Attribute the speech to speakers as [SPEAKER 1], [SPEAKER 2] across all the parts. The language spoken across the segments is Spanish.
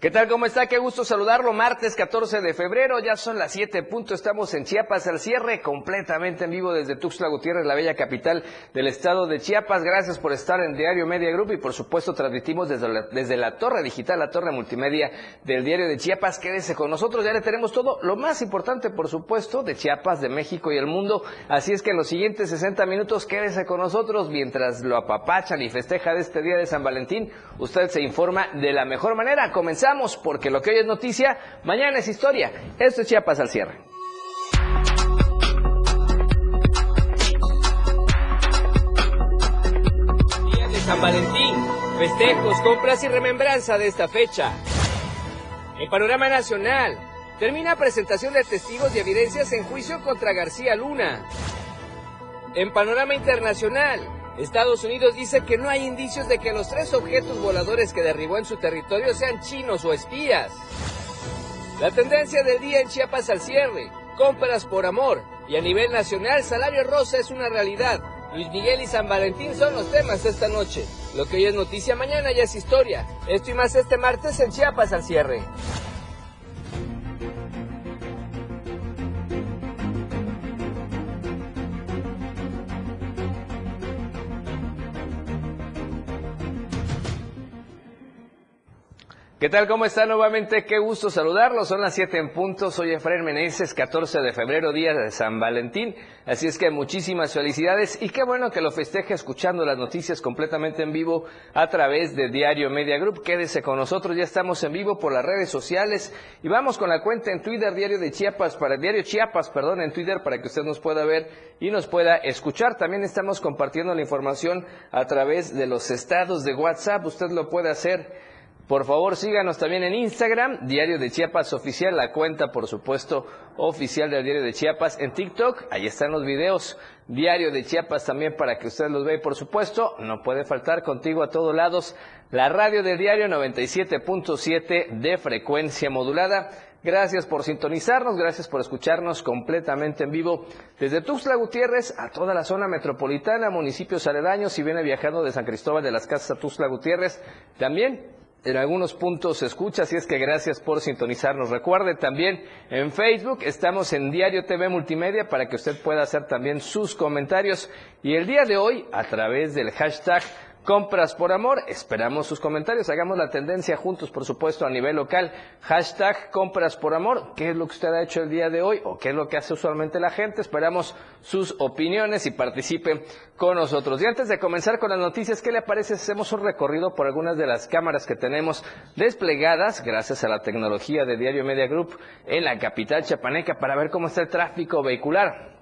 [SPEAKER 1] ¿Qué tal? ¿Cómo está? Qué gusto saludarlo. Martes 14 de febrero, ya son las 7 puntos. Estamos en Chiapas al cierre, completamente en vivo desde Tuxtla Gutiérrez, la bella capital del estado de Chiapas. Gracias por estar en Diario Media Group y por supuesto transmitimos desde la, desde la torre digital, la torre multimedia del Diario de Chiapas. Quédese con nosotros, ya le tenemos todo lo más importante, por supuesto, de Chiapas, de México y el mundo. Así es que en los siguientes 60 minutos quédese con nosotros mientras lo apapachan y festeja de este día de San Valentín. Usted se informa de la mejor manera. Porque lo que hoy es noticia, mañana es historia. Esto es Chiapas al cierre. Día de San Valentín, festejos, compras y remembranza de esta fecha. En panorama nacional, termina presentación de testigos y evidencias en juicio contra García Luna. En panorama internacional, Estados Unidos dice que no hay indicios de que los tres objetos voladores que derribó en su territorio sean chinos o espías. La tendencia del día en Chiapas al cierre, compras por amor y a nivel nacional salario rosa es una realidad. Luis Miguel y San Valentín son los temas esta noche. Lo que hoy es noticia, mañana ya es historia. Esto y más este martes en Chiapas al cierre. ¿Qué tal? ¿Cómo está nuevamente? Qué gusto saludarlos. Son las 7 en punto. Soy Efraín Meneses, 14 de febrero, día de San Valentín. Así es que muchísimas felicidades y qué bueno que lo festeje escuchando las noticias completamente en vivo a través de Diario Media Group. Quédese con nosotros. Ya estamos en vivo por las redes sociales y vamos con la cuenta en Twitter Diario de Chiapas para Diario Chiapas, perdón, en Twitter para que usted nos pueda ver y nos pueda escuchar. También estamos compartiendo la información a través de los estados de WhatsApp. Usted lo puede hacer por favor, síganos también en Instagram, Diario de Chiapas Oficial, la cuenta, por supuesto, oficial del Diario de Chiapas. En TikTok, ahí están los videos, Diario de Chiapas también para que usted los vea. Y por supuesto, no puede faltar contigo a todos lados la radio del diario 97.7 de frecuencia modulada. Gracias por sintonizarnos, gracias por escucharnos completamente en vivo desde Tuxtla Gutiérrez a toda la zona metropolitana, municipios aledaños, si viene viajando de San Cristóbal de las Casas a Tuxtla Gutiérrez, también en algunos puntos se escucha, así es que gracias por sintonizarnos. Recuerde también en Facebook, estamos en Diario TV Multimedia para que usted pueda hacer también sus comentarios. Y el día de hoy, a través del hashtag Compras por Amor. Esperamos sus comentarios. Hagamos la tendencia juntos, por supuesto, a nivel local. Hashtag Compras por Amor. ¿Qué es lo que usted ha hecho el día de hoy o qué es lo que hace usualmente la gente? Esperamos sus opiniones y participe con nosotros. Y antes de comenzar con las noticias, ¿qué le parece hacemos un recorrido por algunas de las cámaras que tenemos desplegadas gracias a la tecnología de Diario Media Group en la capital chapaneca para ver cómo está el tráfico vehicular?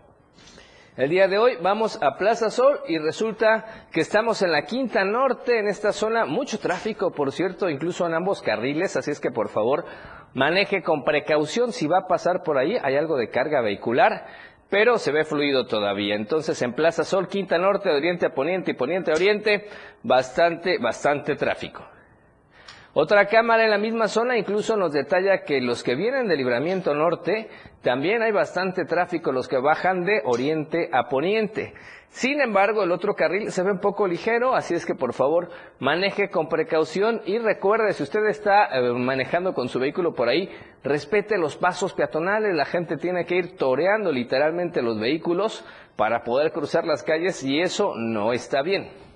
[SPEAKER 1] El día de hoy vamos a Plaza Sol y resulta que estamos en la Quinta Norte, en esta zona, mucho tráfico, por cierto, incluso en ambos carriles, así es que por favor maneje con precaución si va a pasar por ahí, hay algo de carga vehicular, pero se ve fluido todavía. Entonces en Plaza Sol, Quinta Norte, de Oriente a Poniente y Poniente a Oriente, bastante, bastante tráfico. Otra cámara en la misma zona incluso nos detalla que los que vienen de Libramiento Norte, también hay bastante tráfico, los que bajan de oriente a poniente. Sin embargo, el otro carril se ve un poco ligero, así es que por favor maneje con precaución y recuerde, si usted está eh, manejando con su vehículo por ahí, respete los pasos peatonales, la gente tiene que ir toreando literalmente los vehículos para poder cruzar las calles y eso no está bien.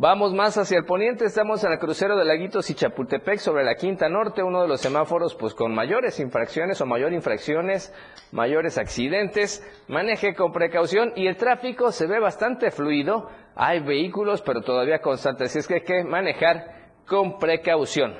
[SPEAKER 1] Vamos más hacia el poniente, estamos en el crucero de Laguitos y Chapultepec sobre la Quinta Norte, uno de los semáforos pues con mayores infracciones o mayor infracciones, mayores accidentes. Maneje con precaución y el tráfico se ve bastante fluido. Hay vehículos, pero todavía constantes, así es que hay que manejar con precaución.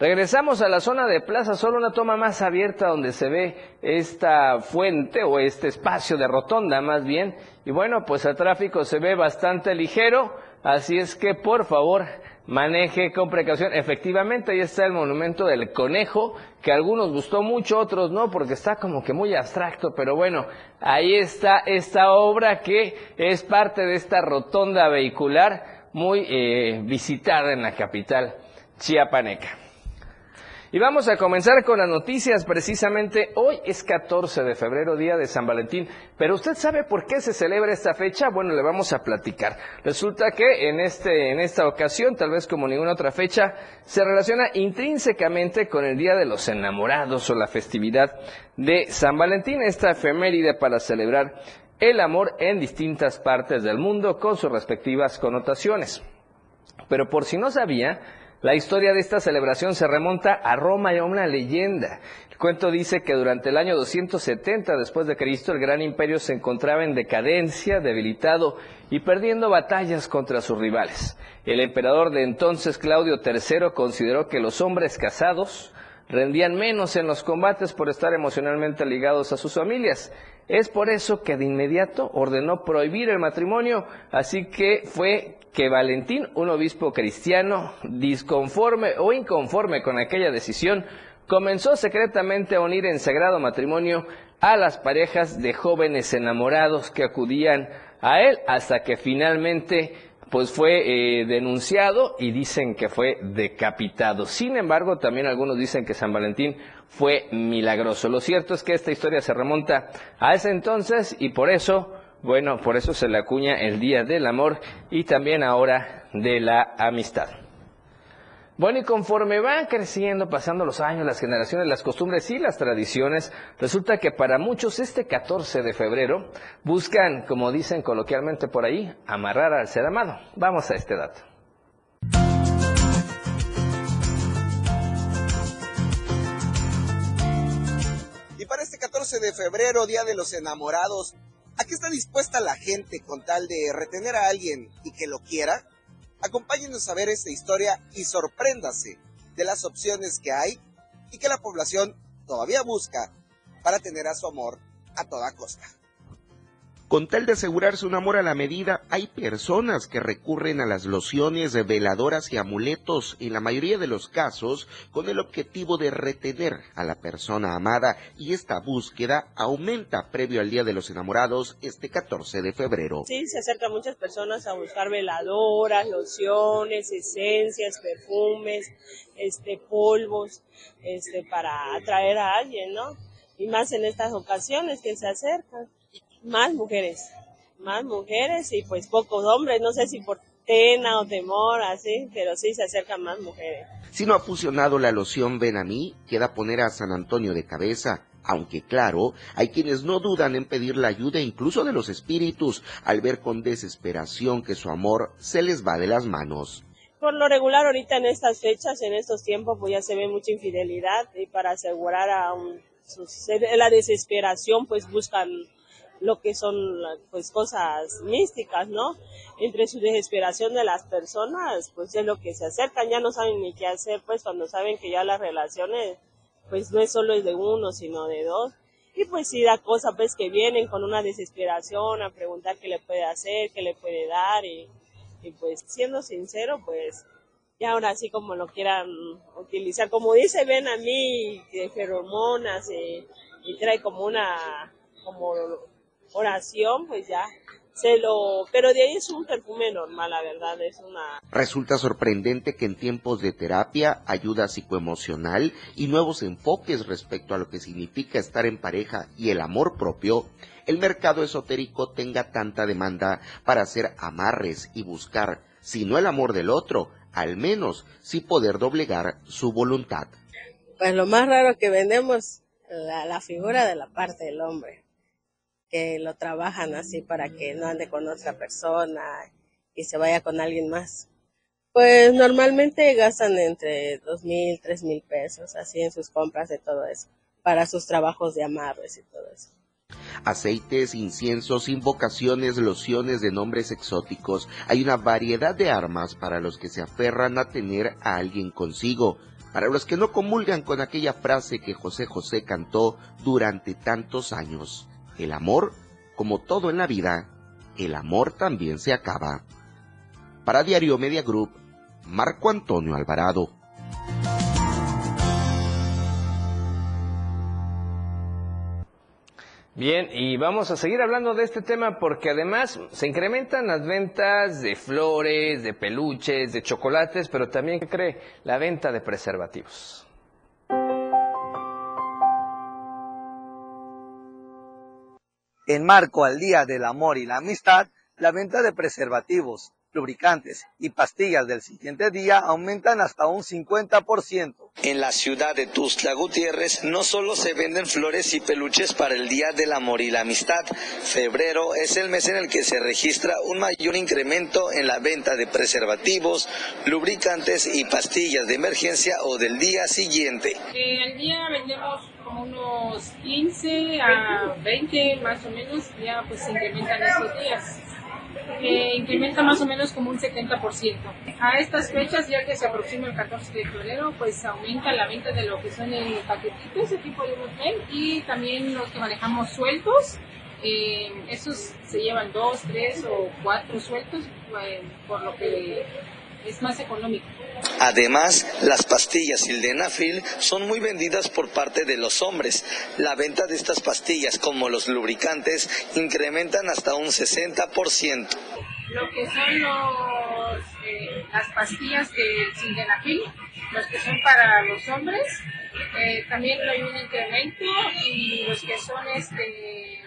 [SPEAKER 1] Regresamos a la zona de Plaza Sol, una toma más abierta donde se ve esta fuente o este espacio de rotonda más bien. Y bueno, pues el tráfico se ve bastante ligero, así es que por favor maneje con precaución. Efectivamente, ahí está el monumento del conejo, que algunos gustó mucho, otros no, porque está como que muy abstracto, pero bueno, ahí está esta obra que es parte de esta rotonda vehicular muy eh, visitada en la capital chiapaneca. Y vamos a comenzar con las noticias. Precisamente hoy es 14 de febrero, día de San Valentín. Pero usted sabe por qué se celebra esta fecha? Bueno, le vamos a platicar. Resulta que en, este, en esta ocasión, tal vez como ninguna otra fecha, se relaciona intrínsecamente con el Día de los Enamorados o la festividad de San Valentín, esta efeméride para celebrar el amor en distintas partes del mundo con sus respectivas connotaciones. Pero por si no sabía, la historia de esta celebración se remonta a Roma y a una leyenda. El cuento dice que durante el año 270 después de Cristo el gran imperio se encontraba en decadencia, debilitado y perdiendo batallas contra sus rivales. El emperador de entonces Claudio III consideró que los hombres casados rendían menos en los combates por estar emocionalmente ligados a sus familias. Es por eso que de inmediato ordenó prohibir el matrimonio, así que fue que Valentín, un obispo cristiano, disconforme o inconforme con aquella decisión, comenzó secretamente a unir en sagrado matrimonio a las parejas de jóvenes enamorados que acudían a él hasta que finalmente pues fue eh, denunciado y dicen que fue decapitado. Sin embargo, también algunos dicen que San Valentín fue milagroso. Lo cierto es que esta historia se remonta a ese entonces y por eso bueno, por eso se le acuña el Día del Amor y también ahora de la Amistad. Bueno, y conforme van creciendo, pasando los años, las generaciones, las costumbres y las tradiciones, resulta que para muchos este 14 de febrero buscan, como dicen coloquialmente por ahí, amarrar al ser amado. Vamos a este dato.
[SPEAKER 2] Y para este 14 de febrero, Día de los Enamorados, ¿A qué está dispuesta la gente con tal de retener a alguien y que lo quiera? Acompáñenos a ver esta historia y sorpréndase de las opciones que hay y que la población todavía busca para tener a su amor a toda costa. Con tal de asegurarse un amor a la medida, hay personas que recurren a las lociones, veladoras y amuletos, en la mayoría de los casos, con el objetivo de retener a la persona amada, y esta búsqueda aumenta previo al Día de los Enamorados este 14 de febrero.
[SPEAKER 3] Sí, se acercan muchas personas a buscar veladoras, lociones, esencias, perfumes, este, polvos, este, para atraer a alguien, ¿no? Y más en estas ocasiones que se acercan más mujeres, más mujeres y pues pocos hombres, no sé si por pena o temor, así, pero sí se acercan más mujeres.
[SPEAKER 2] Si no ha fusionado la loción Ven a mí, queda poner a San Antonio de cabeza, aunque claro, hay quienes no dudan en pedir la ayuda incluso de los espíritus al ver con desesperación que su amor se les va de las manos.
[SPEAKER 3] Por lo regular ahorita en estas fechas, en estos tiempos, pues ya se ve mucha infidelidad y para asegurar a un, la desesperación, pues buscan lo que son pues cosas místicas, ¿no? Entre su desesperación de las personas, pues es lo que se acercan, ya no saben ni qué hacer, pues cuando saben que ya las relaciones, pues no es solo de uno, sino de dos. Y pues sí da cosa pues que vienen con una desesperación a preguntar qué le puede hacer, qué le puede dar y, pues siendo sincero, pues ya ahora sí como lo quieran utilizar, como dice ven a mí, de feromonas y, y trae como una, como oración, pues ya se lo, pero de ahí es un perfume normal, la verdad, es una...
[SPEAKER 2] Resulta sorprendente que en tiempos de terapia, ayuda psicoemocional y nuevos enfoques respecto a lo que significa estar en pareja y el amor propio, el mercado esotérico tenga tanta demanda para hacer amarres y buscar, si no el amor del otro, al menos sí poder doblegar su voluntad.
[SPEAKER 3] Pues lo más raro que vendemos, la, la figura de la parte del hombre que lo trabajan así para que no ande con otra persona y se vaya con alguien más. Pues normalmente gastan entre dos mil, tres mil pesos así en sus compras de todo eso, para sus trabajos de amarres y todo eso.
[SPEAKER 2] Aceites, inciensos, invocaciones, lociones de nombres exóticos. Hay una variedad de armas para los que se aferran a tener a alguien consigo. Para los que no comulgan con aquella frase que José José cantó durante tantos años. El amor, como todo en la vida, el amor también se acaba. Para Diario Media Group, Marco Antonio Alvarado.
[SPEAKER 1] Bien, y vamos a seguir hablando de este tema porque además se incrementan las ventas de flores, de peluches, de chocolates, pero también, ¿qué cree? La venta de preservativos.
[SPEAKER 4] En marco al Día del Amor y la Amistad, la venta de preservativos, lubricantes y pastillas del siguiente día aumentan hasta un 50%.
[SPEAKER 5] En la ciudad de Tuxtla Gutiérrez no solo se venden flores y peluches para el Día del Amor y la Amistad, febrero es el mes en el que se registra un mayor incremento en la venta de preservativos, lubricantes y pastillas de emergencia o del día siguiente.
[SPEAKER 6] Eh, al día vendemos como unos 15 a 20 más o menos, ya pues se incrementan estos días que incrementa más o menos como un 70%. A estas fechas, ya que se aproxima el 14 de febrero, pues aumenta la venta de lo que son el paquetito, ese tipo de hotel, y también los que manejamos sueltos, eh, esos se llevan dos, tres o cuatro sueltos, eh, por lo que es más económico.
[SPEAKER 5] Además, las pastillas sildenafil son muy vendidas por parte de los hombres. La venta de estas pastillas, como los lubricantes, incrementan hasta un 60%.
[SPEAKER 6] Lo que son los, eh, las pastillas de sildenafil, los que son para los hombres, eh, también hay un incremento y los que son este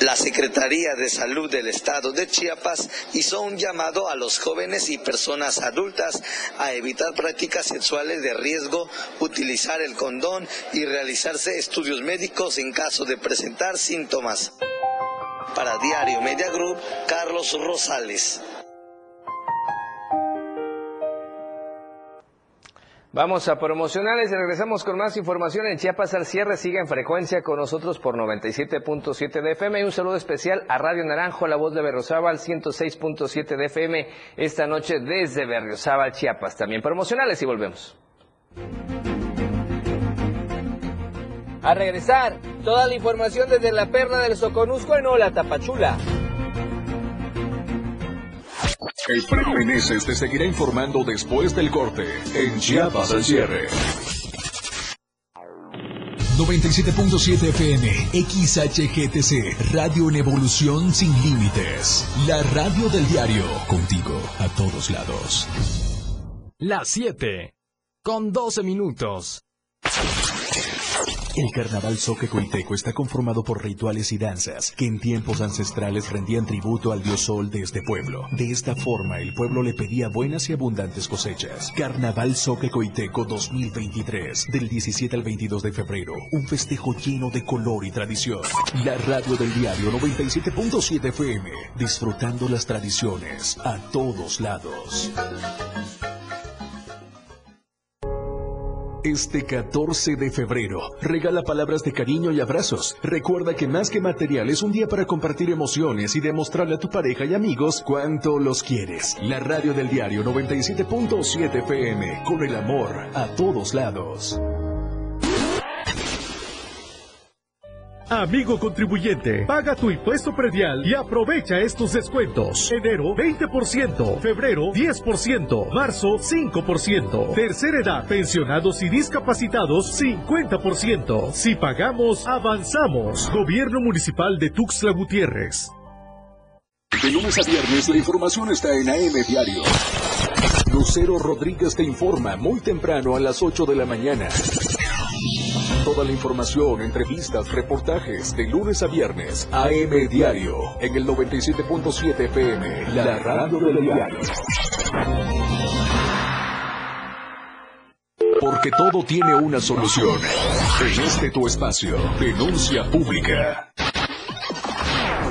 [SPEAKER 5] la Secretaría de Salud del Estado de Chiapas hizo un llamado a los jóvenes y personas adultas a evitar prácticas sexuales de riesgo, utilizar el condón y realizarse estudios médicos en caso de presentar síntomas. Para Diario Media Group, Carlos Rosales.
[SPEAKER 1] Vamos a promocionales y regresamos con más información en Chiapas al cierre. Siga en frecuencia con nosotros por 97.7 de FM. Y un saludo especial a Radio Naranjo, la voz de Berriozábal, 106.7 de FM, esta noche desde Berriozábal, Chiapas. También promocionales y volvemos. A regresar, toda la información desde la perla del Soconusco en Ola Tapachula.
[SPEAKER 7] Efraín Meneses te seguirá informando después del corte en Chiapas al cierre. 97.7 FM, XHGTC, Radio en Evolución Sin Límites. La radio del diario, contigo a todos lados.
[SPEAKER 8] Las 7, con 12 minutos.
[SPEAKER 7] El carnaval Coiteco está conformado por rituales y danzas que en tiempos ancestrales rendían tributo al dios sol de este pueblo. De esta forma, el pueblo le pedía buenas y abundantes cosechas. Carnaval Coiteco 2023, del 17 al 22 de febrero. Un festejo lleno de color y tradición. La radio del diario 97.7 FM, disfrutando las tradiciones a todos lados. Este 14 de febrero, regala palabras de cariño y abrazos. Recuerda que más que material es un día para compartir emociones y demostrarle a tu pareja y amigos cuánto los quieres. La radio del diario 97.7 FM, con el amor a todos lados.
[SPEAKER 9] Amigo contribuyente, paga tu impuesto predial y aprovecha estos descuentos. Enero 20%, febrero 10%, marzo 5%, tercera edad, pensionados y discapacitados 50%. Si pagamos, avanzamos. Gobierno Municipal de Tuxtla Gutiérrez.
[SPEAKER 7] De lunes a viernes la información está en AM Diario. Lucero Rodríguez te informa muy temprano a las 8 de la mañana. Toda la información, entrevistas, reportajes de lunes a viernes. AM Diario en el 97.7 FM, la radio del diario. Porque todo tiene una solución. En este tu espacio, denuncia pública.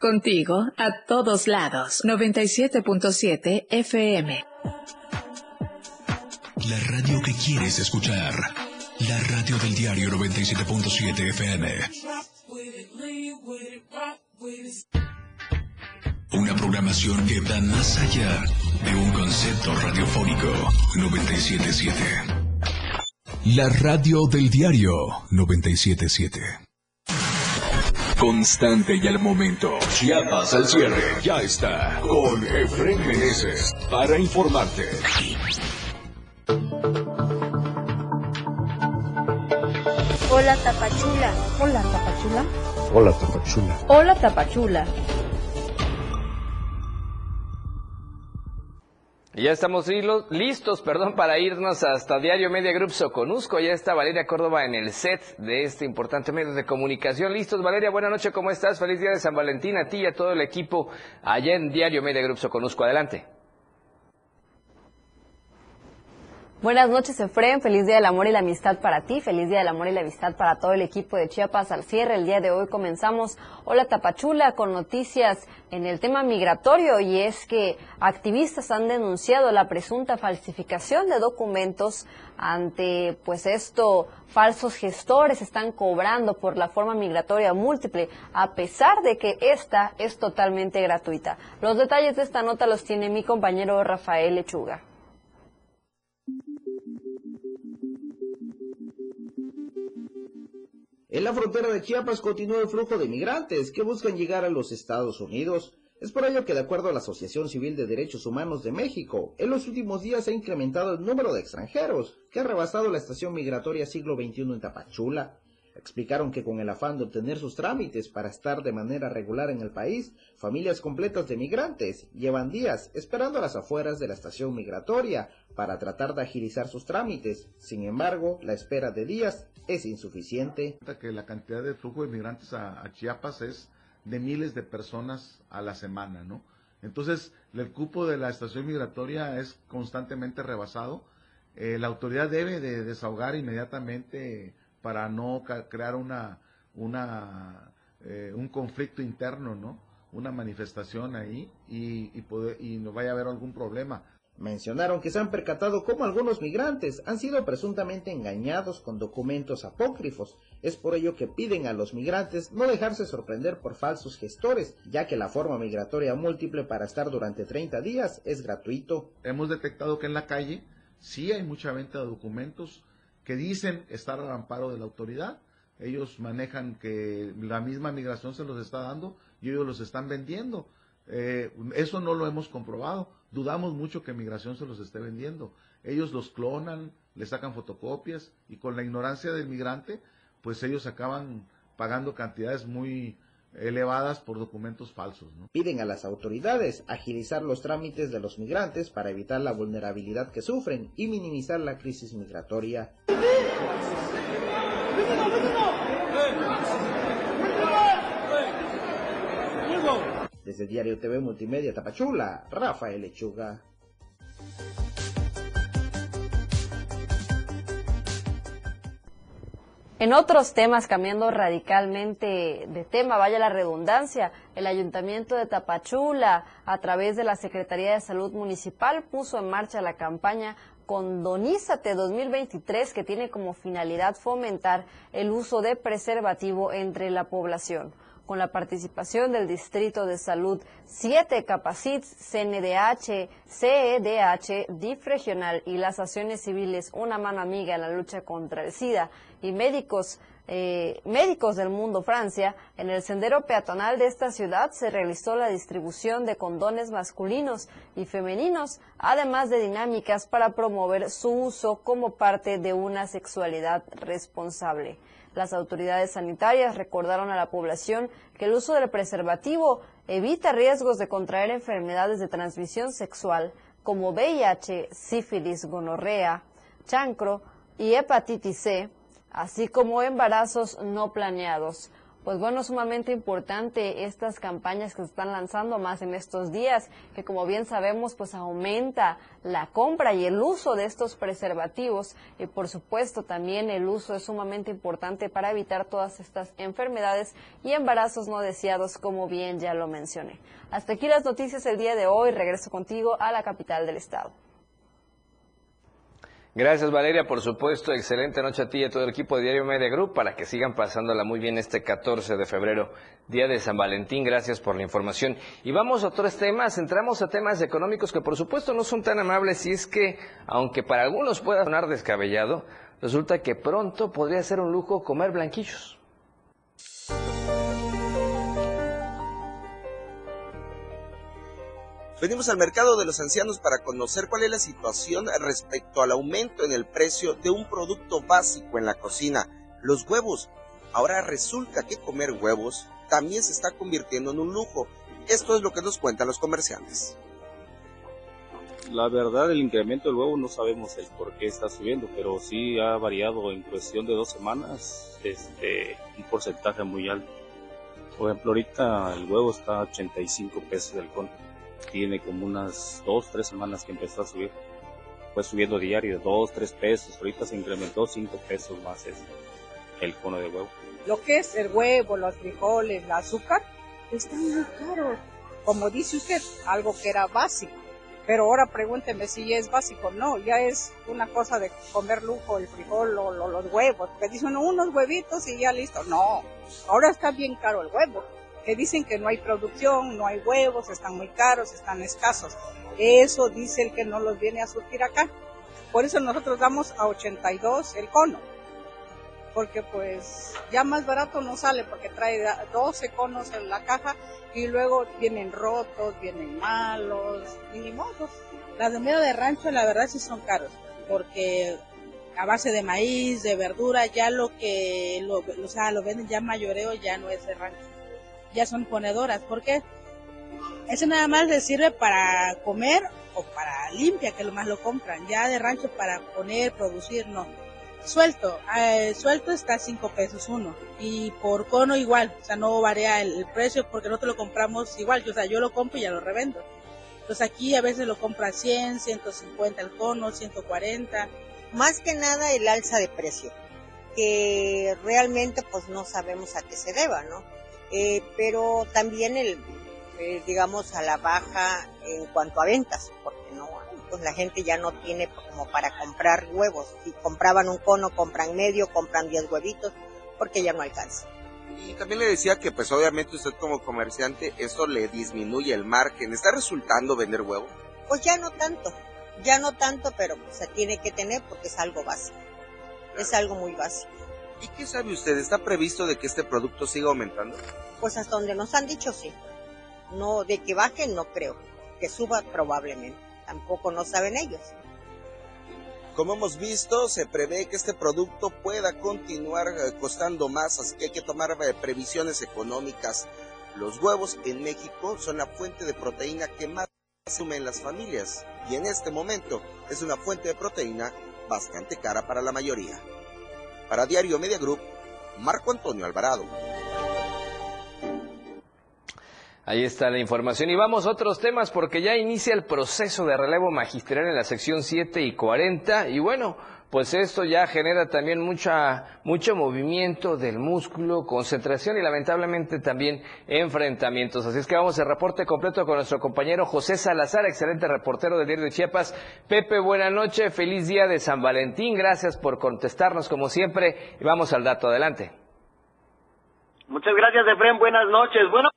[SPEAKER 10] Contigo a todos lados. 97.7 FM.
[SPEAKER 7] La radio que quieres escuchar. La radio del diario 97.7 FM. Una programación que va más allá de un concepto radiofónico. 97.7. La radio del diario 97.7. constante y al momento. Chiapas al cierre. Ya está con Efren Meneses para informarte.
[SPEAKER 11] Hola Tapachula. Hola Tapachula.
[SPEAKER 12] Hola Tapachula.
[SPEAKER 11] Hola Tapachula.
[SPEAKER 1] Ya estamos listos, perdón, para irnos hasta Diario Media Group Soconusco. Ya está Valeria Córdoba en el set de este importante medio de comunicación. Listos, Valeria, buenas noches, ¿cómo estás? Feliz día de San Valentín a ti y a todo el equipo allá en Diario Media Group Soconusco. Adelante.
[SPEAKER 13] Buenas noches, Efren. Feliz Día del Amor y la Amistad para ti. Feliz Día del Amor y la Amistad para todo el equipo de Chiapas al cierre. El día de hoy comenzamos Hola Tapachula con noticias en el tema migratorio y es que activistas han denunciado la presunta falsificación de documentos ante pues esto falsos gestores están cobrando por la forma migratoria múltiple a pesar de que esta es totalmente gratuita. Los detalles de esta nota los tiene mi compañero Rafael Lechuga.
[SPEAKER 14] En la frontera de Chiapas continúa el flujo de migrantes que buscan llegar a los Estados Unidos. Es por ello que, de acuerdo a la Asociación Civil de Derechos Humanos de México, en los últimos días se ha incrementado el número de extranjeros que ha rebasado la estación migratoria siglo XXI en Tapachula. Explicaron que con el afán de obtener sus trámites para estar de manera regular en el país, familias completas de migrantes llevan días esperando a las afueras de la estación migratoria para tratar de agilizar sus trámites. Sin embargo, la espera de días es insuficiente.
[SPEAKER 15] Que la cantidad de flujo de migrantes a, Chiapas es de miles de personas a la semana, ¿no? Entonces, el cupo de la estación migratoria es constantemente rebasado. Eh, la autoridad debe de desahogar inmediatamente para no crear una, una eh, un conflicto interno, ¿no? Una manifestación ahí y, y, y no vaya a haber algún problema.
[SPEAKER 14] Mencionaron que se han percatado cómo algunos migrantes han sido presuntamente engañados con documentos apócrifos. Es por ello que piden a los migrantes no dejarse sorprender por falsos gestores, ya que la forma migratoria múltiple para estar durante 30 días es gratuito.
[SPEAKER 15] Hemos detectado que en la calle sí hay mucha venta de documentos que dicen estar al amparo de la autoridad. Ellos manejan que la misma migración se los está dando y ellos los están vendiendo. Eh, eso no lo hemos comprobado dudamos mucho que migración se los esté vendiendo. Ellos los clonan, le sacan fotocopias y con la ignorancia del migrante, pues ellos acaban pagando cantidades muy elevadas por documentos falsos.
[SPEAKER 14] Piden a las autoridades agilizar los trámites de los migrantes para evitar la vulnerabilidad que sufren y minimizar la crisis migratoria. Desde Diario TV Multimedia Tapachula, Rafael Lechuga.
[SPEAKER 13] En otros temas, cambiando radicalmente de tema, vaya la redundancia, el Ayuntamiento de Tapachula, a través de la Secretaría de Salud Municipal, puso en marcha la campaña Condonízate 2023, que tiene como finalidad fomentar el uso de preservativo entre la población con la participación del Distrito de Salud. 7, Capacit, CNDH, CEDH, DIF regional y las acciones civiles. Una mano amiga en la lucha contra el SIDA y médicos eh, médicos del mundo Francia, en el sendero peatonal de esta ciudad se realizó la distribución de condones masculinos y femeninos, además de dinámicas para promover su uso como parte de una sexualidad responsable. Las autoridades sanitarias recordaron a la población que el uso del preservativo evita riesgos de contraer enfermedades de transmisión sexual como VIH, sífilis, gonorrea, chancro y hepatitis C, así como embarazos no planeados pues bueno, sumamente importante estas campañas que se están lanzando más en estos días, que como bien sabemos, pues aumenta la compra y el uso de estos preservativos y por supuesto también el uso es sumamente importante para evitar todas estas enfermedades y embarazos no deseados, como bien ya lo mencioné. Hasta aquí las noticias el día de hoy. Regreso contigo a la capital del estado.
[SPEAKER 1] Gracias Valeria, por supuesto, excelente noche a ti y a todo el equipo de Diario Media Group para que sigan pasándola muy bien este 14 de febrero, día de San Valentín. Gracias por la información. Y vamos a otros temas, entramos a temas económicos que por supuesto no son tan amables y es que, aunque para algunos pueda sonar descabellado, resulta que pronto podría ser un lujo comer blanquillos.
[SPEAKER 2] Venimos al mercado de los ancianos para conocer cuál es la situación respecto al aumento en el precio de un producto básico en la cocina, los huevos. Ahora resulta que comer huevos también se está convirtiendo en un lujo. Esto es lo que nos cuentan los comerciantes.
[SPEAKER 12] La verdad, el incremento del huevo no sabemos el por qué está subiendo, pero sí ha variado en cuestión de dos semanas este, un porcentaje muy alto. Por ejemplo, ahorita el huevo está a 85 pesos del cono. Tiene como unas dos, tres semanas que empezó a subir. Fue subiendo diario, dos, tres pesos. Ahorita se incrementó cinco pesos más este, el cono de huevo.
[SPEAKER 16] Lo que es el huevo, los frijoles, el azúcar, están muy caros. Como dice usted, algo que era básico. Pero ahora pregúnteme si es básico. No, ya es una cosa de comer lujo, el frijol o, los huevos. Que dicen unos huevitos y ya listo. No, ahora está bien caro el huevo. Que dicen que no hay producción, no hay huevos, están muy caros, están escasos. Eso dice el que no los viene a surtir acá. Por eso nosotros damos a 82 el cono porque pues ya más barato no sale porque trae 12 conos en la caja y luego vienen rotos, vienen malos, ni modos. Las de medio de rancho la verdad sí son caros porque a base de maíz, de verdura, ya lo que lo, o sea, lo venden ya mayoreo ya no es de rancho, ya son ponedoras. ¿Por qué? Eso nada más les sirve para comer o para limpia, que lo más lo compran. Ya de rancho para poner, producir, no Suelto, eh, suelto está a 5 pesos uno. Y por cono igual, o sea, no varía el, precio porque no te lo compramos igual. O sea, yo lo compro y ya lo revendo. Entonces aquí a veces lo compra 100, 150 el cono, 140.
[SPEAKER 17] Más que nada el alza de precio, que realmente pues no sabemos a qué se deba, ¿no? Eh, pero también el, eh, digamos, a la baja en cuanto a ventas, porque no pues la gente ya no tiene como para comprar huevos. Si compraban un cono, compran medio, compran 10 huevitos, porque ya no alcanza.
[SPEAKER 2] Y también le decía que pues obviamente usted como comerciante, eso le disminuye el margen. ¿Está resultando vender huevo?
[SPEAKER 17] Pues ya no tanto, ya no tanto, pero pues, se tiene que tener porque es algo básico. Es algo muy básico.
[SPEAKER 2] ¿Y qué sabe usted? ¿Está previsto de que este producto siga aumentando?
[SPEAKER 17] Pues hasta donde nos han dicho sí. No, de que baje no creo. Que suba probablemente tampoco no saben ellos.
[SPEAKER 2] Como hemos visto, se prevé que este producto pueda continuar eh, costando más, así que hay que tomar eh, previsiones económicas. Los huevos en México son la fuente de proteína que más asumen las familias y en este momento es una fuente de proteína bastante cara para la mayoría. Para Diario Media Group, Marco Antonio Alvarado.
[SPEAKER 1] Ahí está la información. Y vamos a otros temas porque ya inicia el proceso de relevo magistral en la sección 7 y 40. Y bueno, pues esto ya genera también mucha, mucho movimiento del músculo, concentración y lamentablemente también enfrentamientos. Así es que vamos al reporte completo con nuestro compañero José Salazar, excelente reportero del Diario de Chiapas. Pepe, buena noche, feliz día de San Valentín. Gracias por contestarnos como siempre. Y vamos al dato, adelante.
[SPEAKER 18] Muchas gracias, Efren. Buenas noches. Bueno,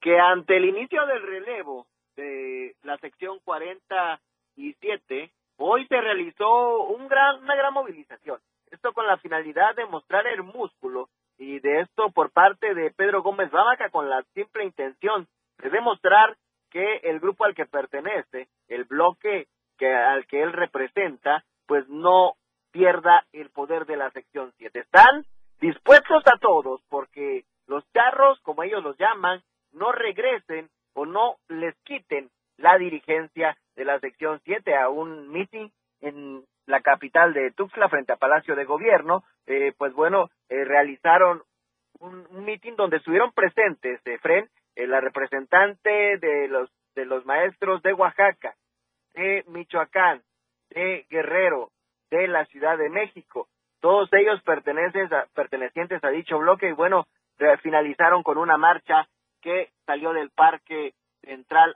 [SPEAKER 18] que ante el inicio del relevo de la sección 47, hoy se realizó un gran, una gran movilización. Esto con la finalidad de mostrar el músculo y de esto por parte de Pedro Gómez Bámaca con la simple intención de demostrar que el grupo al que pertenece, el bloque que, al que él representa, pues no pierda el poder de la sección 7. Están dispuestos a todos porque los charros, como ellos los llaman, no regresen o no les quiten la dirigencia de la sección 7 a un meeting en la capital de Tuxtla frente a Palacio de Gobierno, eh, pues bueno, eh, realizaron un, un, meeting donde estuvieron presentes de Fren, eh, la representante de los de los maestros de Oaxaca, de Michoacán, de Guerrero, de la Ciudad de México. Todos ellos pertenecen a, pertenecientes a dicho bloque y bueno, finalizaron con una marcha que salió del Parque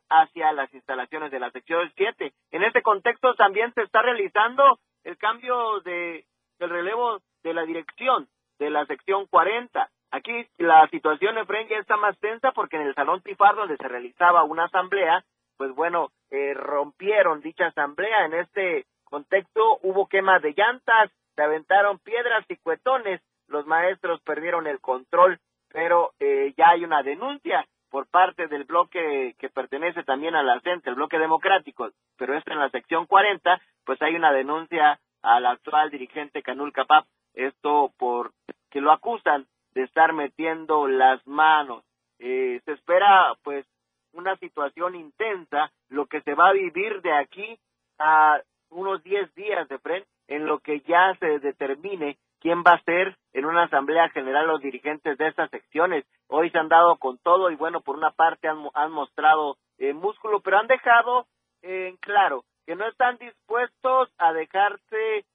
[SPEAKER 18] hacia las instalaciones de la sección 7. En este contexto también se está realizando el cambio de del relevo de la dirección de la sección 40. Aquí la situación en frente ya está más tensa porque en el Salón Tifar donde se realizaba una asamblea, pues bueno, eh, rompieron dicha asamblea. En este contexto hubo quema de llantas, se aventaron piedras y cuetones, los maestros perdieron el control pero eh, ya hay una denuncia por parte del bloque que pertenece también a la CENTE, el bloque democrático, pero esto en la sección 40, pues hay una denuncia al actual dirigente Canul Capap, esto por que lo acusan de estar metiendo las manos. Eh, se espera pues una situación intensa, lo que se va a vivir de aquí a unos 10 días de frente, en lo que ya se determine quién va a ser en una asamblea general los dirigentes de estas secciones. Hoy se han dado con todo y bueno, por una parte han, han mostrado eh, músculo, pero han dejado en claro que no están dispuestos a dejarse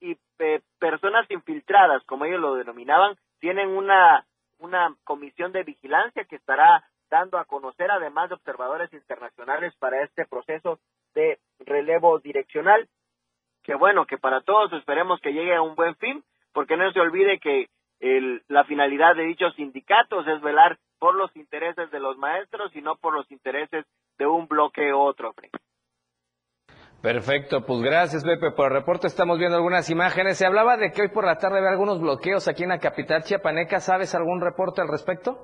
[SPEAKER 18] y eh, personas infiltradas, como ellos lo denominaban, tienen una, una comisión de vigilancia que estará dando a conocer, además de observadores internacionales para este proceso de relevo direccional, que bueno, que para todos esperemos que llegue a un buen fin, porque no se olvide que el, la finalidad de dichos sindicatos es velar por los intereses de los maestros y no por los intereses de un bloque u otro.
[SPEAKER 1] Perfecto, pues gracias Pepe por el reporte. Estamos viendo algunas imágenes. Se hablaba de que hoy por la tarde había algunos bloqueos aquí en la capital chiapaneca. ¿Sabes algún reporte al respecto?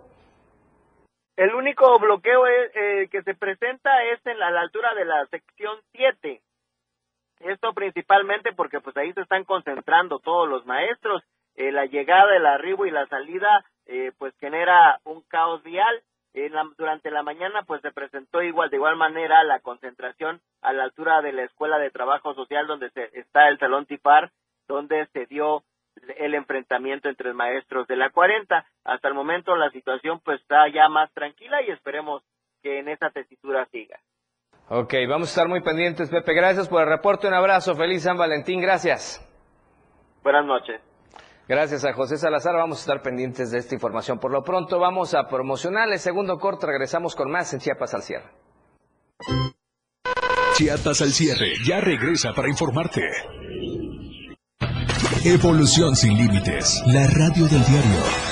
[SPEAKER 18] El único bloqueo eh, que se presenta es en la, a la altura de la sección 7. Esto principalmente porque pues ahí se están concentrando todos los maestros. Eh, la llegada, el arribo y la salida eh, pues genera un caos vial. durante la mañana pues se presentó igual de igual manera la concentración a la altura de la Escuela de Trabajo Social donde se, está el Salón Tipar, donde se dio el enfrentamiento entre maestros de la 40. Hasta el momento la situación pues está ya más tranquila y esperemos que en esa tesitura siga.
[SPEAKER 1] Ok, vamos a estar muy pendientes, Pepe. Gracias por el reporte. Un abrazo. Feliz San Valentín. Gracias.
[SPEAKER 18] Buenas noches.
[SPEAKER 1] Gracias a José Salazar. Vamos a estar pendientes de esta información. Por lo pronto vamos a promocionar el segundo corte. Regresamos con más en Chiapas al cierre.
[SPEAKER 7] Chiapas al cierre. Ya regresa para informarte. Evolución sin límites. La radio del diario.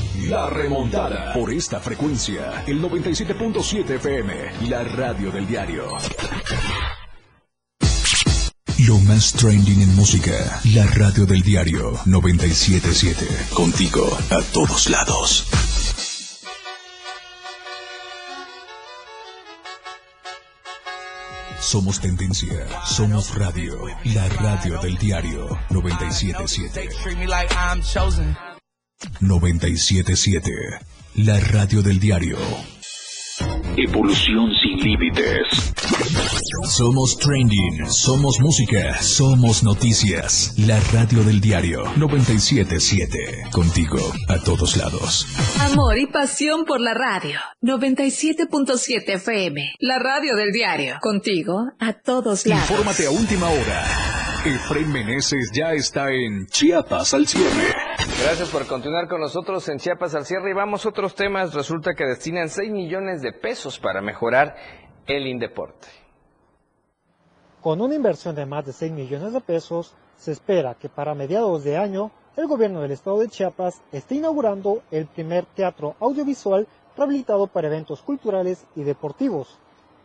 [SPEAKER 7] La remontada. Por esta frecuencia, el 97.7 FM, la radio del diario. Lo más trending en música, la radio del diario 977. Contigo a todos lados. Somos tendencia, somos radio, la radio del diario 977. 977, la radio del diario. Evolución sin límites. Somos trending, somos música, somos noticias. La radio del diario 977. Contigo a todos lados.
[SPEAKER 19] Amor y pasión por la radio. 97.7 FM. La radio del diario. Contigo a todos lados.
[SPEAKER 7] Infórmate a última hora. Efraín Meneses ya está en Chiapas al cierre.
[SPEAKER 1] Gracias por continuar con nosotros en Chiapas al cierre y vamos a otros temas. Resulta que destinan 6 millones de pesos para mejorar el Indeporte.
[SPEAKER 20] Con una inversión de más de 6 millones de pesos, se espera que para mediados de año el gobierno del estado de Chiapas esté inaugurando el primer teatro audiovisual rehabilitado para eventos culturales y deportivos.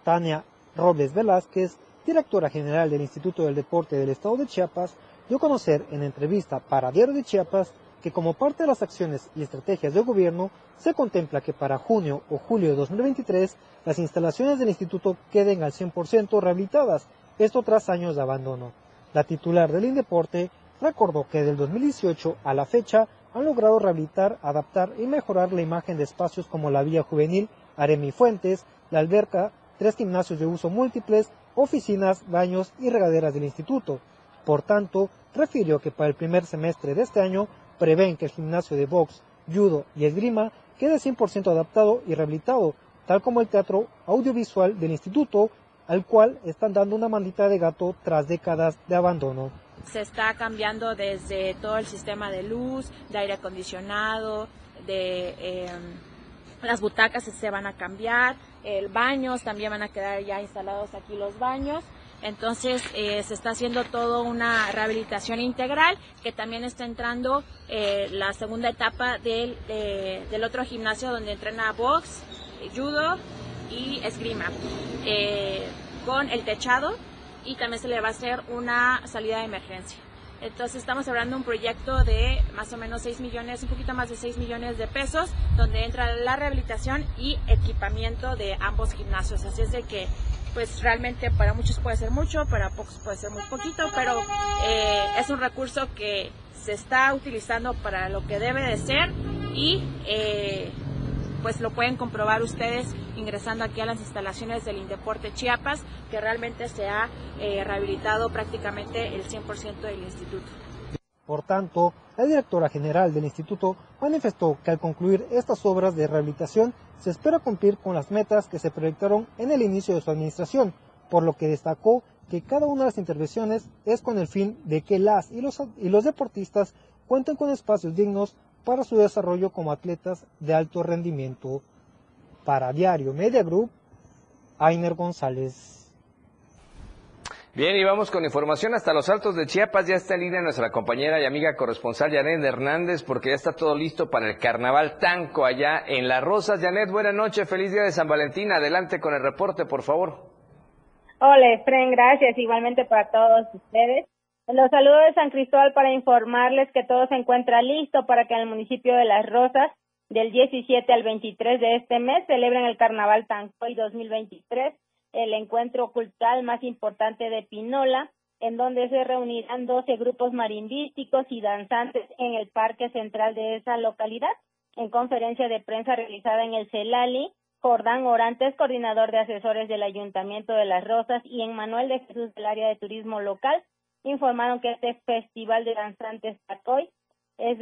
[SPEAKER 20] Tania Robles Velázquez, directora general del Instituto del Deporte del Estado de Chiapas, dio a conocer en entrevista para Diario de Chiapas que como parte de las acciones y estrategias del gobierno, se contempla que para junio o julio de 2023 las instalaciones del instituto queden al 100% rehabilitadas, esto tras años de abandono. La titular del Indeporte recordó que del 2018 a la fecha han logrado rehabilitar, adaptar y mejorar la imagen de espacios como la Vía Juvenil, Aremi Fuentes, la alberca, tres gimnasios de uso múltiples, oficinas, baños y regaderas del instituto. Por tanto, refirió que para el primer semestre de este año prevén que el gimnasio de box, judo y esgrima quede 100% adaptado y rehabilitado, tal como el teatro audiovisual del instituto, al cual están dando una mandita de gato tras décadas de abandono.
[SPEAKER 21] Se está cambiando desde todo el sistema de luz, de aire acondicionado, de eh, las butacas se van a cambiar, el baños también van a quedar ya instalados aquí los baños. Entonces eh, se está haciendo todo una rehabilitación integral que también está entrando eh, la segunda etapa del, del otro gimnasio donde entrena box, judo y esgrima eh, con el techado y también se le va a hacer una salida de emergencia. Entonces estamos hablando de un proyecto de más o menos 6 millones, un poquito más de 6 millones de pesos, donde entra la rehabilitación y equipamiento de ambos gimnasios. Así es de que pues realmente para muchos puede ser mucho, para pocos puede ser muy poquito, pero eh, es un recurso que se está utilizando para lo que debe de ser y eh, pues lo pueden comprobar ustedes ingresando aquí a las instalaciones del Indeporte Chiapas, que realmente se ha eh, rehabilitado prácticamente el 100% del instituto.
[SPEAKER 20] Por tanto, la directora general del instituto manifestó que al concluir estas obras de rehabilitación se espera cumplir con las metas que se proyectaron en el inicio de su administración, por lo que destacó que cada una de las intervenciones es con el fin de que las y los, y los deportistas cuenten con espacios dignos para su desarrollo como atletas de alto rendimiento. Para Diario Media Group, Ainer González.
[SPEAKER 1] Bien, y vamos con información hasta los altos de Chiapas. Ya está en línea nuestra compañera y amiga corresponsal Janet Hernández, porque ya está todo listo para el carnaval tanco allá en Las Rosas. Janet, buenas noches, feliz día de San Valentín. Adelante con el reporte, por favor.
[SPEAKER 22] Hola, Efren, gracias. Igualmente para todos ustedes. Los saludos de San Cristóbal para informarles que todo se encuentra listo para que en el municipio de Las Rosas, del 17 al 23 de este mes, celebren el Carnaval Tancoy 2023, el encuentro cultural más importante de Pinola, en donde se reunirán 12 grupos marimbísticos y danzantes en el Parque Central de esa localidad. En conferencia de prensa realizada en el CELALI, Jordán Orantes, coordinador de asesores del Ayuntamiento de Las Rosas, y en Manuel de Jesús del área de turismo local, informaron que este festival de danzantes Tacoy es,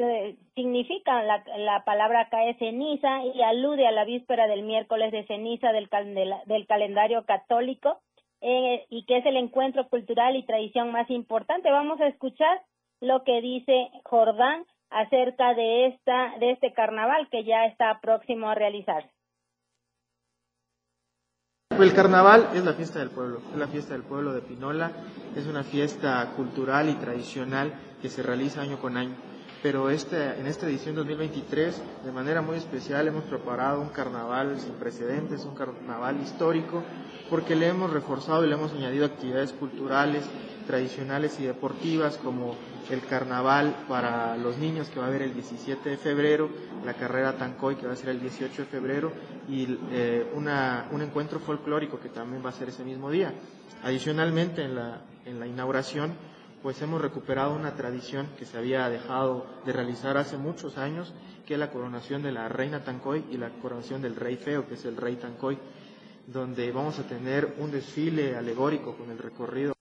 [SPEAKER 22] significa la, la palabra cae ceniza y alude a la víspera del miércoles de ceniza del, calendario católico eh, y que es el encuentro cultural y tradición más importante. Vamos a escuchar lo que dice Jordán acerca de esta de este carnaval que ya está próximo a realizarse.
[SPEAKER 23] El carnaval es la fiesta del pueblo, es la fiesta del pueblo de Pinola, es una fiesta cultural y tradicional que se realiza año con año. Pero este, en esta edición 2023, de manera muy especial, hemos preparado un carnaval sin precedentes, un carnaval histórico, porque le hemos reforzado y le hemos añadido actividades culturales, tradicionales y deportivas como el carnaval para los niños que va a haber el 17 de febrero, la carrera Tancoy que va a ser el 18 de febrero y eh, una, un encuentro folclórico que también va a ser ese mismo día. Adicionalmente en la, en la inauguración pues hemos recuperado una tradición que se había dejado de realizar hace muchos años, que es la coronación de la reina Tancoy y la coronación del rey feo, que es el rey Tancoy. donde vamos a tener un desfile alegórico con el recorrido.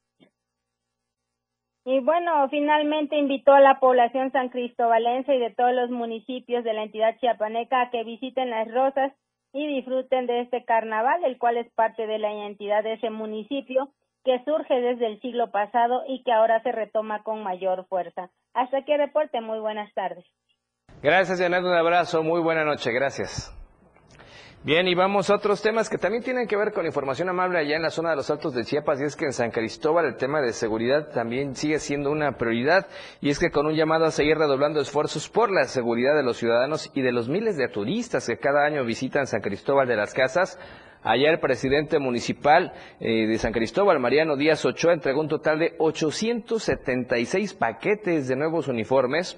[SPEAKER 22] Y bueno, finalmente invitó a la población san cristobalense y de todos los municipios de la entidad chiapaneca a que visiten las rosas y disfruten de este carnaval, el cual es parte de la identidad de ese municipio que surge desde el siglo pasado y que ahora se retoma con mayor fuerza. Hasta aquí reporte, muy buenas tardes.
[SPEAKER 1] Gracias, Janet, un abrazo, muy buena noche, gracias. Bien, y vamos a otros temas que también tienen que ver con información amable allá en la zona de los Altos de Chiapas, y es que en San Cristóbal el tema de seguridad también sigue siendo una prioridad, y es que con un llamado a seguir redoblando esfuerzos por la seguridad de los ciudadanos y de los miles de turistas que cada año visitan San Cristóbal de las Casas, Ayer el presidente municipal eh, de San Cristóbal, Mariano Díaz Ochoa, entregó un total de 876 paquetes de nuevos uniformes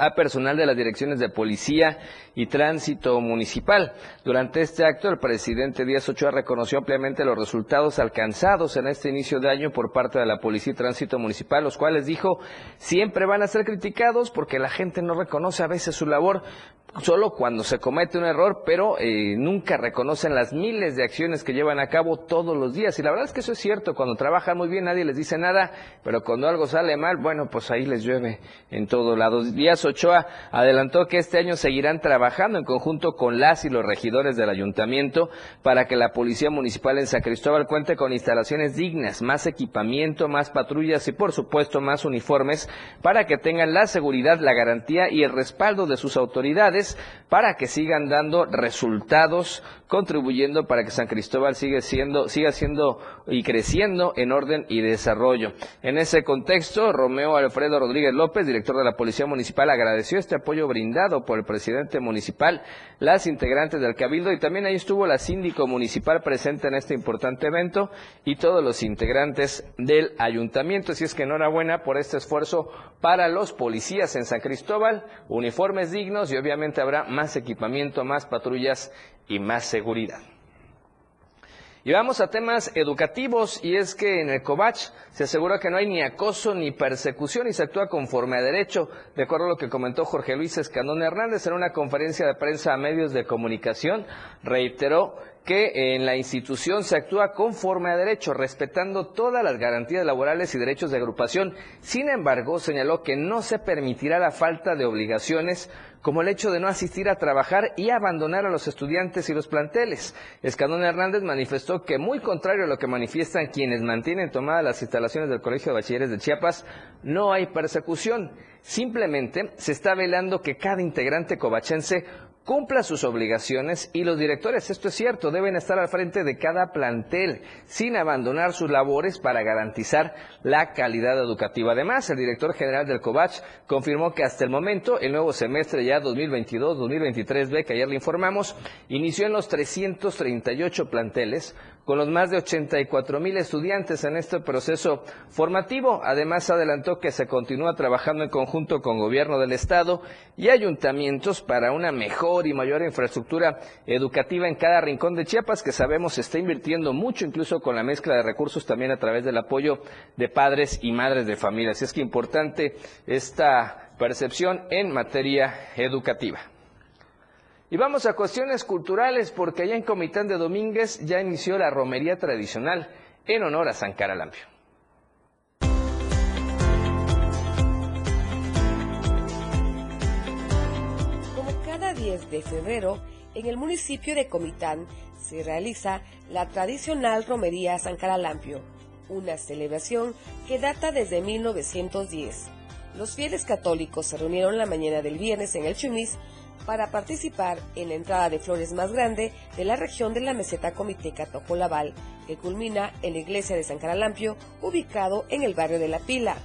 [SPEAKER 1] a personal de las direcciones de policía y tránsito municipal. Durante este acto, el presidente Díaz Ochoa reconoció ampliamente los resultados alcanzados en este inicio de año por parte de la policía y tránsito municipal, los cuales dijo siempre van a ser criticados porque la gente no reconoce a veces su labor, solo cuando se comete un error, pero eh, nunca reconocen las miles de acciones que llevan a cabo todos los días. Y la verdad es que eso es cierto, cuando trabajan muy bien nadie les dice nada, pero cuando algo sale mal, bueno, pues ahí les llueve en todos lados. Díaz Ochoa adelantó que este año seguirán trabajando en conjunto con las y los regidores del ayuntamiento para que la Policía Municipal en San Cristóbal cuente con instalaciones dignas, más equipamiento, más patrullas y por supuesto más uniformes para que tengan la seguridad, la garantía y el respaldo de sus autoridades para que sigan dando resultados, contribuyendo para que San Cristóbal siga siendo, siga siendo y creciendo en orden y desarrollo. En ese contexto, Romeo Alfredo Rodríguez López, director de la Policía Municipal, agradeció este apoyo brindado por el presidente municipal, las integrantes del Cabildo y también ahí estuvo la síndico municipal presente en este importante evento y todos los integrantes del ayuntamiento. Así es que enhorabuena por este esfuerzo para los policías en San Cristóbal, uniformes dignos y obviamente habrá más equipamiento, más patrullas y más seguridad. Y vamos a temas educativos y es que en el COVACH se asegura que no hay ni acoso ni persecución y se actúa conforme a derecho, de acuerdo a lo que comentó Jorge Luis Escandón Hernández en una conferencia de prensa a medios de comunicación, reiteró que en la institución se actúa conforme a derecho, respetando todas las garantías laborales y derechos de agrupación. Sin embargo, señaló que no se permitirá la falta de obligaciones como el hecho de no asistir a trabajar y abandonar a los estudiantes y los planteles. Escandón Hernández manifestó que, muy contrario a lo que manifiestan quienes mantienen tomadas las instalaciones del Colegio de Bachilleres de Chiapas, no hay persecución. Simplemente se está velando que cada integrante covachense cumpla sus obligaciones y los directores, esto es cierto, deben estar al frente de cada plantel sin abandonar sus labores para garantizar la calidad educativa. Además, el director general del COVACH confirmó que hasta el momento el nuevo semestre ya 2022-2023B que ayer le informamos inició en los 338 planteles con los más de 84 mil estudiantes en este proceso formativo. Además, adelantó que se continúa trabajando en conjunto con gobierno del Estado y ayuntamientos para una mejor y mayor infraestructura educativa en cada rincón de Chiapas, que sabemos se está invirtiendo mucho, incluso con la mezcla de recursos también a través del apoyo de padres y madres de familia. Así es que importante esta percepción en materia educativa. Y vamos a cuestiones culturales porque allá en Comitán de Domínguez ya inició la romería tradicional en honor a San Caralampio.
[SPEAKER 24] Como cada 10 de febrero, en el municipio de Comitán se realiza la tradicional romería San Caralampio, una celebración que data desde 1910. Los fieles católicos se reunieron la mañana del viernes en el Chumis para participar en la entrada de flores más grande de la región de la meseta comiteca Tojolabal, que culmina en la iglesia de San Caralampio, ubicado en el barrio de La Pila.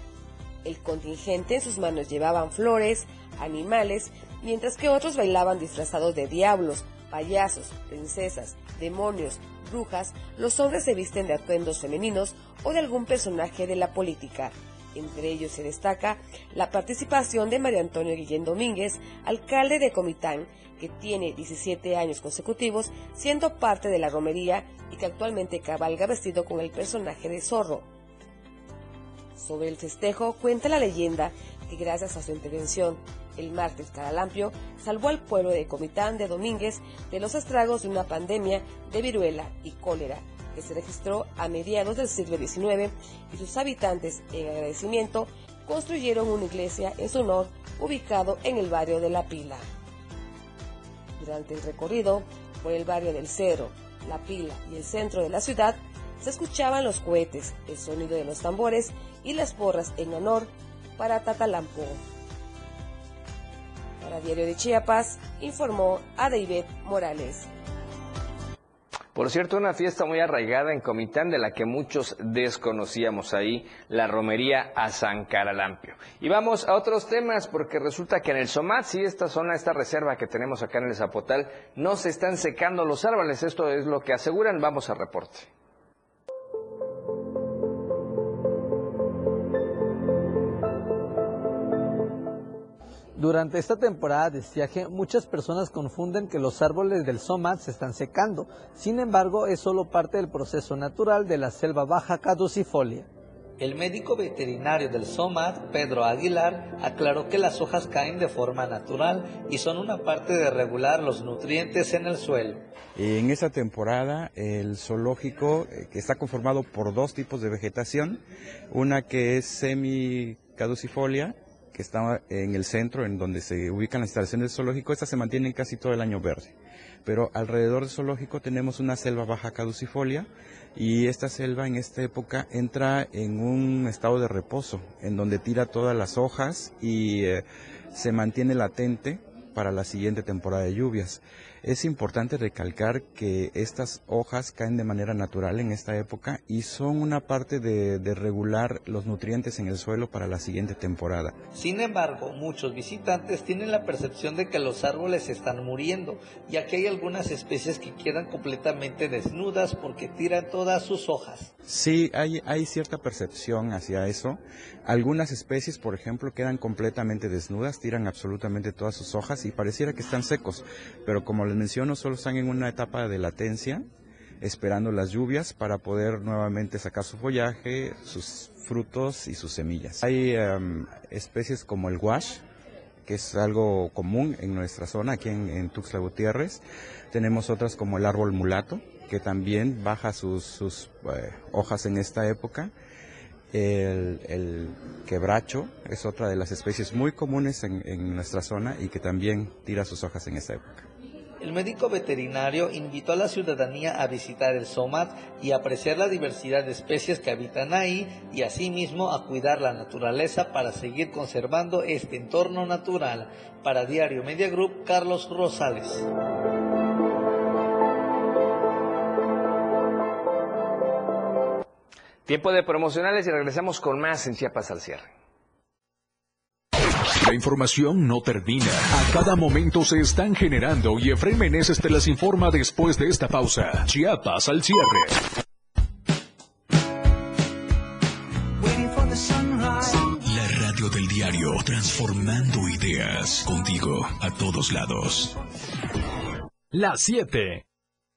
[SPEAKER 24] El contingente en sus manos llevaban flores, animales, mientras que otros bailaban disfrazados de diablos, payasos, princesas, demonios, brujas, los hombres se visten de atuendos femeninos o de algún personaje de la política. Entre ellos se destaca la participación de María Antonio Guillén Domínguez, alcalde de Comitán, que tiene 17 años consecutivos siendo parte de la romería y que actualmente cabalga vestido con el personaje de Zorro. Sobre el festejo cuenta la leyenda que gracias a su intervención el martes Caralampio salvó al pueblo de Comitán de Domínguez de los estragos de una pandemia de viruela y cólera que se registró a mediados del siglo XIX y sus habitantes en agradecimiento construyeron una iglesia en su honor ubicado en el barrio de La Pila. Durante el recorrido por el barrio del Cerro, La Pila y el centro de la ciudad, se escuchaban los cohetes, el sonido de los tambores y las porras en honor para Tatalampo. Para Diario de Chiapas, informó a David Morales.
[SPEAKER 1] Por cierto, una fiesta muy arraigada en Comitán de la que muchos desconocíamos ahí, la romería a San Caralampio. Y vamos a otros temas porque resulta que en el Somat, sí, esta zona, esta reserva que tenemos acá en el Zapotal, no se están secando los árboles. Esto es lo que aseguran. Vamos a reporte.
[SPEAKER 25] Durante esta temporada de estiaje, muchas personas confunden que los árboles del SOMAT se están secando. Sin embargo, es solo parte del proceso natural de la selva baja caducifolia. El médico veterinario del SOMAT, Pedro Aguilar, aclaró que las hojas caen de forma natural y son una parte de regular los nutrientes en el suelo.
[SPEAKER 26] En esta temporada el zoológico, eh, que está conformado por dos tipos de vegetación, una que es semi-caducifolia que está en el centro, en donde se ubican las instalaciones del zoológico, estas se mantienen casi todo el año verde. Pero alrededor del zoológico tenemos una selva baja caducifolia y esta selva en esta época entra en un estado de reposo, en donde tira todas las hojas y eh, se mantiene latente para la siguiente temporada de lluvias. Es importante recalcar que estas hojas caen de manera natural en esta época y son una parte de, regular los nutrientes en el suelo para la siguiente temporada.
[SPEAKER 25] Sin embargo, muchos visitantes tienen la percepción de que los árboles están muriendo, ya que hay algunas especies que quedan completamente desnudas porque tiran todas sus hojas.
[SPEAKER 26] Sí, hay, hay cierta percepción hacia eso. Algunas especies, por ejemplo, quedan completamente desnudas, tiran absolutamente todas sus hojas y pareciera que están secos, pero como les menciono, solo están en una etapa de latencia, esperando las lluvias para poder nuevamente sacar su follaje, sus frutos y sus semillas. Hay em, especies como el wash, que es algo común en nuestra zona, aquí en, Tuxtla Gutiérrez. Tenemos otras como el árbol mulato, que también baja sus, eh, hojas en esta época. El, quebracho es otra de las especies muy comunes en, nuestra zona y que también tira sus hojas en esta época.
[SPEAKER 25] El médico veterinario invitó a la ciudadanía a visitar el SOMAT y apreciar la diversidad de especies que habitan ahí y asimismo a cuidar la naturaleza para seguir conservando este entorno natural. Para Diario Media Group, Carlos Rosales.
[SPEAKER 1] Tiempo de promocionales y regresamos con más en Chiapas al cierre.
[SPEAKER 7] Información no termina. A cada momento se están generando y Efraín Meneses te las informa después de esta pausa. Chiapas al cierre. La radio del diario, transformando ideas contigo a todos lados.
[SPEAKER 8] Las 7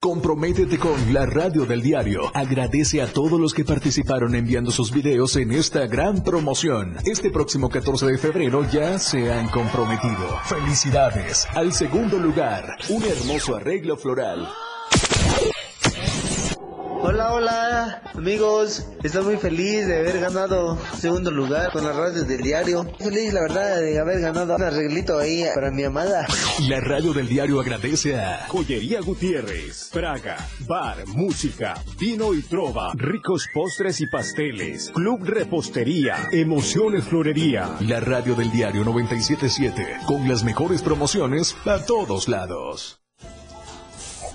[SPEAKER 7] Comprométete con la radio del diario. Agradece a todos los que participaron enviando sus videos en esta gran promoción. Este próximo 14 de febrero ya se han comprometido. Felicidades. Al segundo lugar, un hermoso arreglo floral.
[SPEAKER 27] Hola, hola, amigos. Estoy muy feliz de haber ganado segundo lugar con las radios del diario. Feliz, la verdad, de haber ganado un arreglito ahí para mi amada.
[SPEAKER 7] La radio del diario agradece a
[SPEAKER 28] Joyería Gutiérrez, Praga, Bar, Música, Vino y Trova, Ricos Postres y Pasteles, Club Repostería, Emociones Florería.
[SPEAKER 7] La radio del diario 977, con las mejores promociones a todos lados.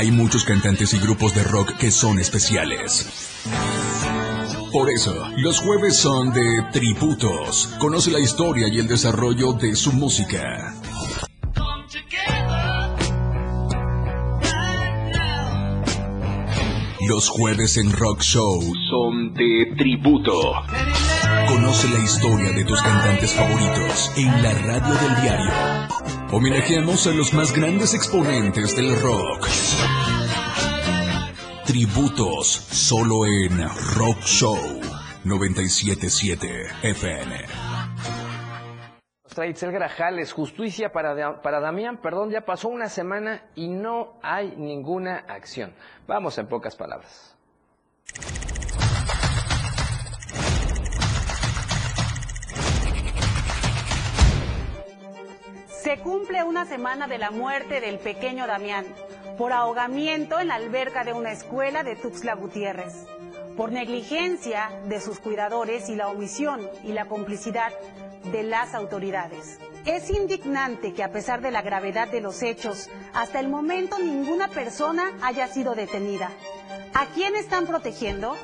[SPEAKER 7] Hay muchos cantantes y grupos de rock que son especiales. Por eso, los jueves son de tributos. Conoce la historia y el desarrollo de su música. Los jueves en Rock Show son de tributo. Conoce la historia de tus cantantes favoritos en la radio del diario. Homenajeamos a los más grandes exponentes del rock. Tributos solo en Rock Show 977 FM.
[SPEAKER 1] Trae Itzel Grajales, justicia para, para Damián, perdón, ya pasó una semana y no hay ninguna acción. Vamos en pocas palabras.
[SPEAKER 29] Se cumple una semana de la muerte del pequeño Damián por ahogamiento en la alberca de una escuela de Tuxtla Gutiérrez, por negligencia de sus cuidadores y la omisión y la complicidad de las autoridades. Es indignante que a pesar de la gravedad de los hechos, hasta el momento ninguna persona haya sido detenida. ¿A quién están protegiendo?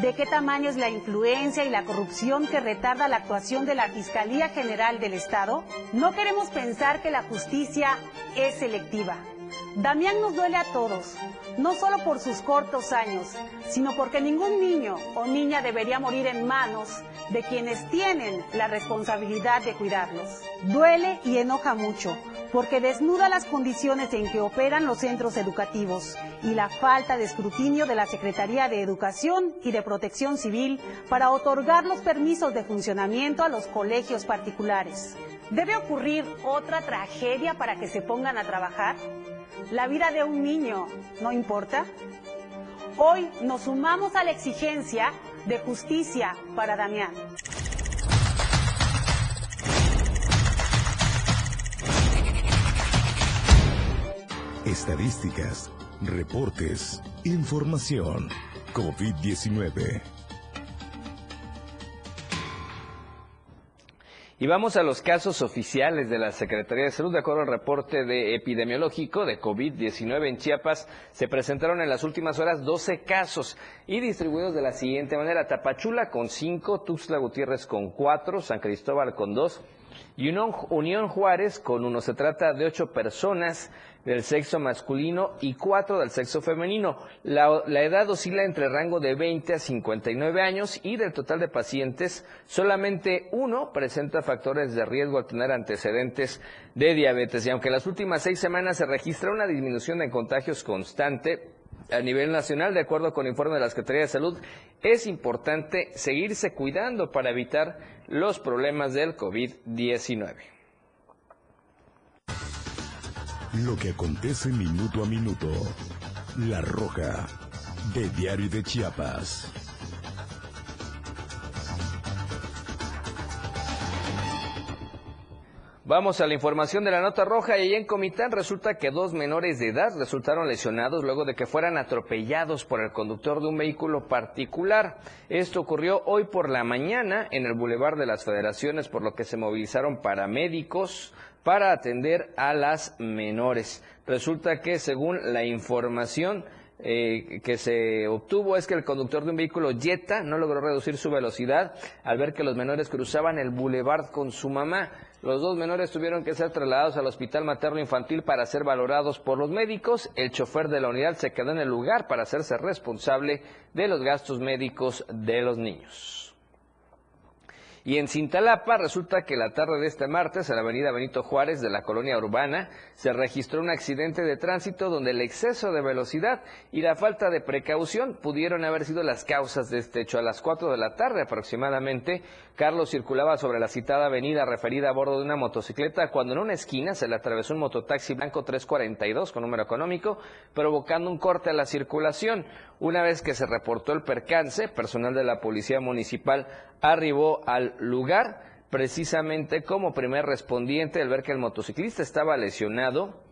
[SPEAKER 29] ¿De qué tamaño es la influencia y la corrupción que retarda la actuación de la Fiscalía General del Estado? No queremos pensar que la justicia es selectiva. Damián nos duele a todos, no solo por sus cortos años, sino porque ningún niño o niña debería morir en manos de quienes tienen la responsabilidad de cuidarlos. Duele y enoja mucho, porque desnuda las condiciones en que operan los centros educativos y la falta de escrutinio de la Secretaría de Educación y de Protección Civil para otorgar los permisos de funcionamiento a los colegios particulares. ¿Debe ocurrir otra tragedia para que se pongan a trabajar? ¿La vida de un niño no importa? Hoy nos sumamos a la exigencia de justicia para Damián.
[SPEAKER 30] Estadísticas, reportes, información. COVID-19.
[SPEAKER 1] Y vamos a los casos oficiales de la Secretaría de Salud. De acuerdo al reporte de epidemiológico de COVID-19 en Chiapas, se presentaron en las últimas horas 12 casos y distribuidos de la siguiente manera. Tapachula con 5, Tuxtla Gutiérrez con 4, San Cristóbal con 2 y Unión Juárez con 1. Se trata de 8 personas del sexo masculino y 4 del sexo femenino. La, edad oscila entre rango de 20 a 59 años y del total de pacientes, solamente uno presenta factores de riesgo al tener antecedentes de diabetes. Y aunque en las últimas seis semanas se registra una disminución de contagios constante, a nivel nacional, de acuerdo con el informe de la Secretaría de Salud, es importante seguirse cuidando para evitar los problemas del COVID-19.
[SPEAKER 30] Lo que acontece minuto a minuto. La Roja, de Diario de Chiapas.
[SPEAKER 1] Vamos a la información de la nota roja y en Comitán resulta que dos menores de edad resultaron lesionados luego de que fueran atropellados por el conductor de un vehículo particular. Esto ocurrió hoy por la mañana en el Boulevard de las Federaciones, por lo que se movilizaron paramédicos para atender a las menores. Resulta que según la información eh, que se obtuvo es que el conductor de un vehículo Jetta no logró reducir su velocidad al ver que los menores cruzaban el boulevard con su mamá. Los dos menores tuvieron que ser trasladados al hospital materno infantil para ser valorados por los médicos. El chofer de la unidad se quedó en el lugar para hacerse responsable de los gastos médicos de los niños. Y en Cintalapa resulta que la tarde de este martes en la avenida Benito Juárez de la colonia urbana se registró un accidente de tránsito donde el exceso de velocidad y la falta de precaución pudieron haber sido las causas de este hecho. A las 4 de la tarde aproximadamente, Carlos circulaba sobre la citada avenida referida a bordo de una motocicleta cuando en una esquina se le atravesó un mototaxi blanco 342 con número económico, provocando un corte a la circulación. Una vez que se reportó el percance, personal de la Policía Municipal arribó al lugar precisamente como primer respondiente al ver que el motociclista estaba lesionado,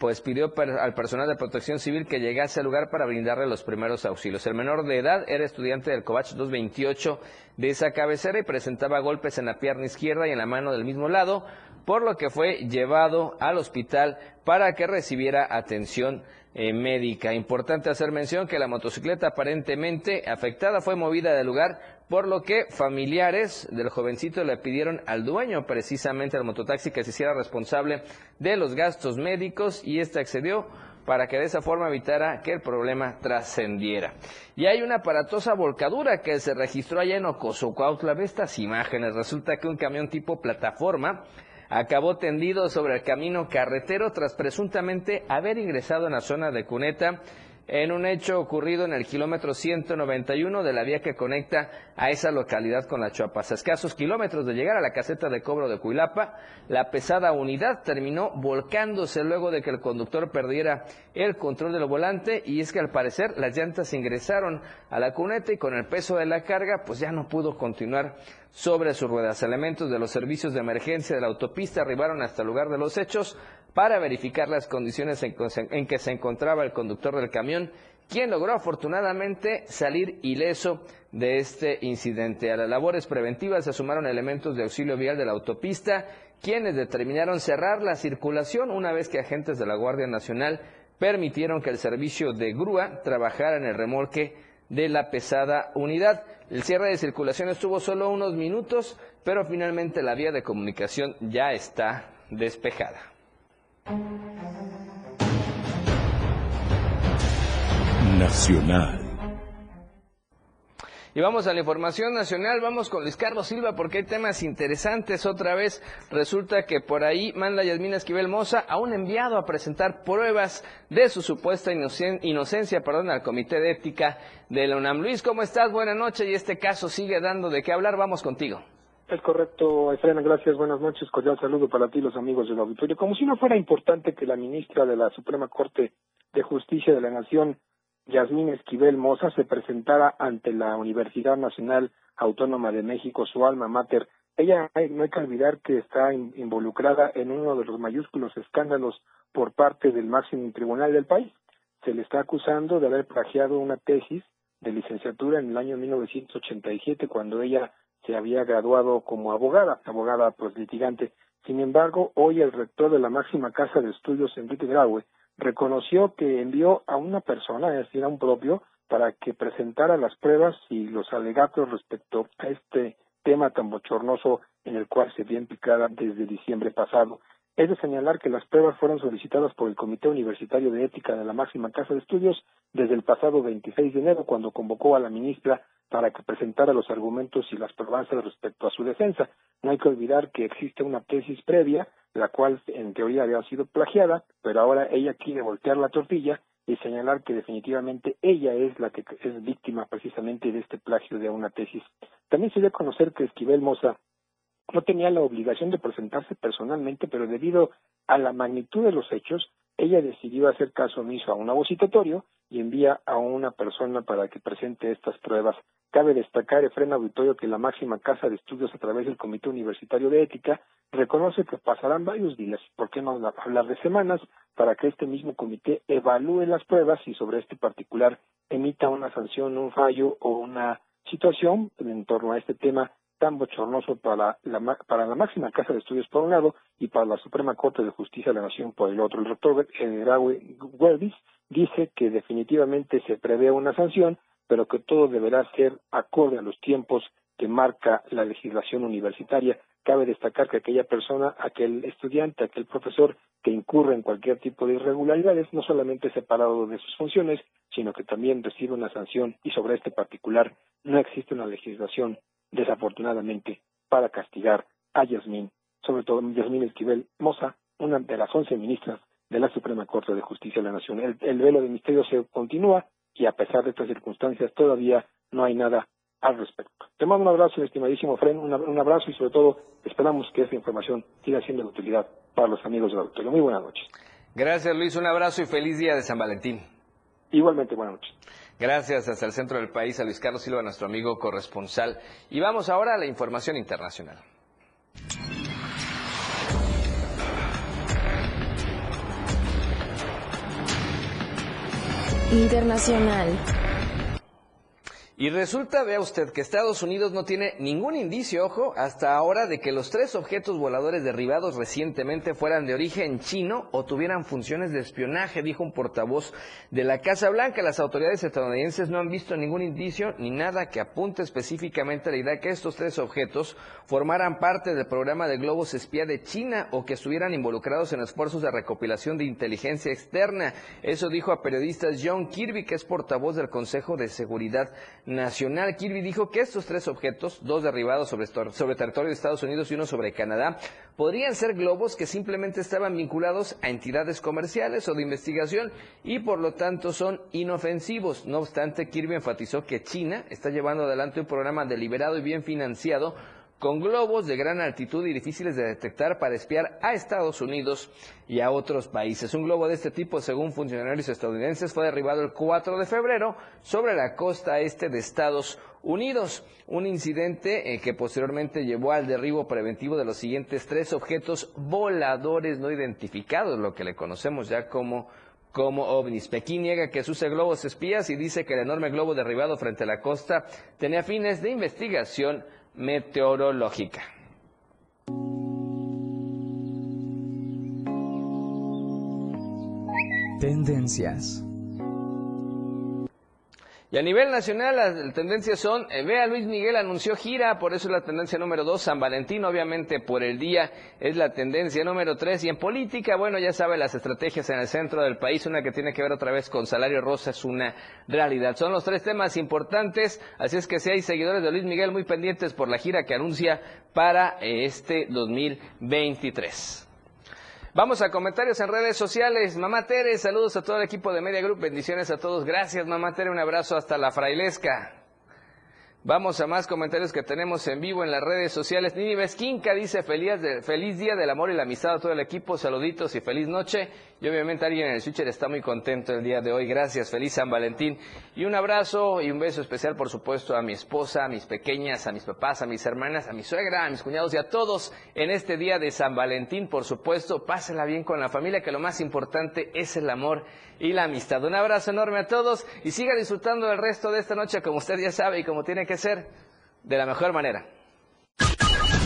[SPEAKER 1] pues pidió al personal de protección civil que llegase al lugar para brindarle los primeros auxilios. El menor de edad era estudiante del Covach 228 de esa cabecera y presentaba golpes en la pierna izquierda y en la mano del mismo lado, por lo que fue llevado al hospital para que recibiera atención eh, médica. Importante hacer mención que la motocicleta aparentemente afectada fue movida del lugar, por lo que familiares del jovencito le pidieron al dueño, precisamente al mototaxi, que se hiciera responsable de los gastos médicos y este accedió para que de esa forma evitara que el problema trascendiera. Y hay una aparatosa volcadura que se registró allá en Ocosocuautla. Ve estas imágenes. Resulta que un camión tipo plataforma acabó tendido sobre el camino carretero tras presuntamente haber ingresado en la zona de Cuneta en un hecho ocurrido en el kilómetro 191 de la vía que conecta a esa localidad con la Chuapas. A escasos kilómetros de llegar a la caseta de cobro de Cuilapa, la pesada unidad terminó volcándose luego de que el conductor perdiera el control del volante y es que al parecer las llantas ingresaron a la cuneta y con el peso de la carga pues ya no pudo continuar sobre sus ruedas. Elementos de los servicios de emergencia de la autopista arribaron hasta el lugar de los hechos para verificar las condiciones en que se encontraba el conductor del camión, quien logró afortunadamente salir ileso de este incidente. A las labores preventivas se sumaron elementos de auxilio vial de la autopista, quienes determinaron cerrar la circulación una vez que agentes de la Guardia Nacional permitieron que el servicio de grúa trabajara en el remolque de la pesada unidad. El cierre de circulación estuvo solo unos minutos, pero finalmente la vía de comunicación ya está despejada.
[SPEAKER 30] Nacional.
[SPEAKER 1] Y vamos a la información nacional, vamos con Luis Carlos Silva porque hay temas interesantes. Otra vez resulta que por ahí manda Yasmina Esquivel Moza a un enviado a presentar pruebas de su supuesta inocencia perdón, al Comité de Ética de la UNAM. Luis, ¿cómo estás? Buenas noches y este caso sigue dando de qué hablar. Vamos contigo.
[SPEAKER 31] Es correcto, Efraín, gracias, buenas noches, cordial saludo para ti, los amigos del auditorio. Como si no fuera importante que la ministra de la Suprema Corte de Justicia de la Nación, Yasmín Esquivel Moza, se presentara ante la Universidad Nacional Autónoma de México, su alma mater. Ella, no hay que olvidar que está involucrada en uno de los mayúsculos escándalos por parte del máximo tribunal del país. Se le está acusando de haber plagiado una tesis de licenciatura en el año 1987, cuando ella se había graduado como abogada, abogada pues. Sin embargo, hoy el rector de la máxima casa de estudios, Enrique Graue, reconoció que envió a una persona, es decir, a un propio, para que presentara las pruebas y los alegatos respecto a este tema tan bochornoso en el cual se vio implicada desde diciembre pasado. Es de señalar que las pruebas fueron solicitadas por el Comité Universitario de Ética de la máxima casa de estudios desde el pasado 26 de enero, cuando convocó a la ministra para que presentara los argumentos y las pruebas respecto a su defensa. No hay que olvidar que existe una tesis previa, la cual en teoría había sido plagiada, pero ahora ella quiere voltear la tortilla y señalar que definitivamente ella es la que es víctima precisamente de este plagio de una tesis. También se dio a conocer que Esquivel Moza no tenía la obligación de presentarse personalmente, pero debido a la magnitud de los hechos, ella decidió hacer caso omiso a un avocitatorio y envía a una persona para que presente estas pruebas. Cabe destacar, Efren Auditorio, que la máxima casa de estudios a través del Comité Universitario de Ética reconoce que pasarán varios días, por qué no hablar de semanas, para que este mismo comité evalúe las pruebas y sobre este particular emita una sanción, un fallo o una situación en torno a este tema tan bochornoso para la, para la máxima casa de estudios por un lado y para la Suprema Corte de Justicia de la Nación por el otro. El rector Raúl Huelvis dice que definitivamente se prevé una sanción, pero que todo deberá ser acorde a los tiempos que marca la legislación universitaria. Cabe destacar que aquella persona, aquel estudiante, aquel profesor que incurre en cualquier tipo de irregularidades, no solamente es separado de sus funciones, sino que también recibe una sanción y sobre este particular no existe una legislación, desafortunadamente, para castigar a Yasmín, sobre todo Yasmín Esquivel Moza, una de las once ministras de la Suprema Corte de Justicia de la Nación. El, el velo de misterio se continúa y a pesar de estas circunstancias todavía no hay nada al respecto. Te mando un abrazo, estimadísimo Fren, un abrazo y sobre todo esperamos que esta información siga siendo de utilidad para los amigos del auditorio. Muy buenas noches.
[SPEAKER 1] Gracias Luis, un abrazo y feliz día de San Valentín.
[SPEAKER 31] Igualmente, buenas noches.
[SPEAKER 1] Gracias hasta el centro del país a Luis Carlos Silva, nuestro amigo corresponsal. Y vamos ahora a la información internacional.
[SPEAKER 32] Internacional.
[SPEAKER 1] Y resulta, vea usted, que Estados Unidos no tiene ningún indicio, ojo, hasta ahora de que los tres objetos voladores derribados recientemente fueran de origen chino o tuvieran funciones de espionaje, dijo un portavoz de la Casa Blanca. Las autoridades estadounidenses no han visto ningún indicio ni nada que apunte específicamente a la idea que estos tres objetos formaran parte del programa de globos espía de China o que estuvieran involucrados en esfuerzos de recopilación de inteligencia externa. Eso dijo a periodistas John Kirby, que es portavoz del Consejo de Seguridad Nacional. Kirby dijo que estos tres objetos, dos derribados sobre, sobre territorio de Estados Unidos y uno sobre Canadá, podrían ser globos que simplemente estaban vinculados a entidades comerciales o de investigación y por lo tanto son inofensivos. No obstante, Kirby enfatizó que China está llevando adelante un programa deliberado y bien financiado con globos de gran altitud y difíciles de detectar para espiar a Estados Unidos y a otros países. Un globo de este tipo, según funcionarios estadounidenses, fue derribado el 4 de febrero sobre la costa este de Estados Unidos. Un incidente eh, que posteriormente llevó al derribo preventivo de los siguientes tres objetos voladores no identificados, lo que le conocemos ya como como ovnis. Pekín niega que use globos espías y dice que el enorme globo derribado frente a la costa tenía fines de investigación meteorológica.
[SPEAKER 32] Tendencias.
[SPEAKER 1] Y a nivel nacional las tendencias son, eh, vea Luis Miguel anunció gira, por eso es la tendencia número dos, San Valentín obviamente por el día es la tendencia número tres, y en política, bueno, ya sabe las estrategias en el centro del país, una que tiene que ver otra vez con salario rosa es una realidad. Son los tres temas importantes, así es que si hay seguidores de Luis Miguel muy pendientes por la gira que anuncia para eh, este 2023. Vamos a comentarios en redes sociales. Mamá Tere, saludos a todo el equipo de Media Group. Bendiciones a todos. Gracias, Mamá Tere. Un abrazo hasta la frailesca. Vamos a más comentarios que tenemos en vivo en las redes sociales. Nini Vesquinca dice feliz, feliz día del amor y la amistad a todo el equipo, saluditos y feliz noche. Y obviamente alguien en el switcher está muy contento el día de hoy. Gracias, feliz San Valentín. Y un abrazo y un beso especial, por supuesto, a mi esposa, a mis pequeñas, a mis papás, a mis hermanas, a mi suegra, a mis cuñados y a todos en este día de San Valentín. Por supuesto, pásenla bien con la familia, que lo más importante es el amor y la amistad. Un abrazo enorme a todos y siga disfrutando del resto de esta noche como usted ya sabe y como tiene que ser, de la mejor manera.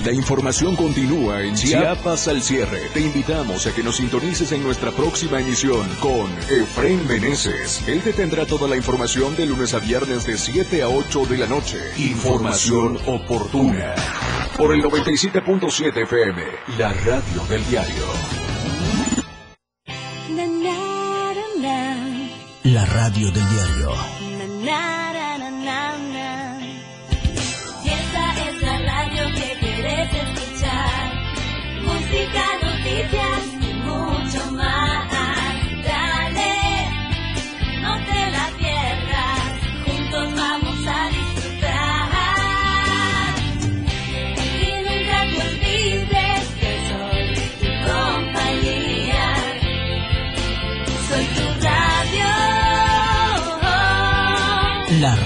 [SPEAKER 7] La información continúa en Chiapas al cierre. Te invitamos a que nos sintonices en nuestra próxima emisión con Efraín Meneses. Él te tendrá toda la información de lunes a viernes de 7 a 8 de la noche. Información oportuna. Por el 97.7 FM, la radio del diario.
[SPEAKER 32] Radio del diario.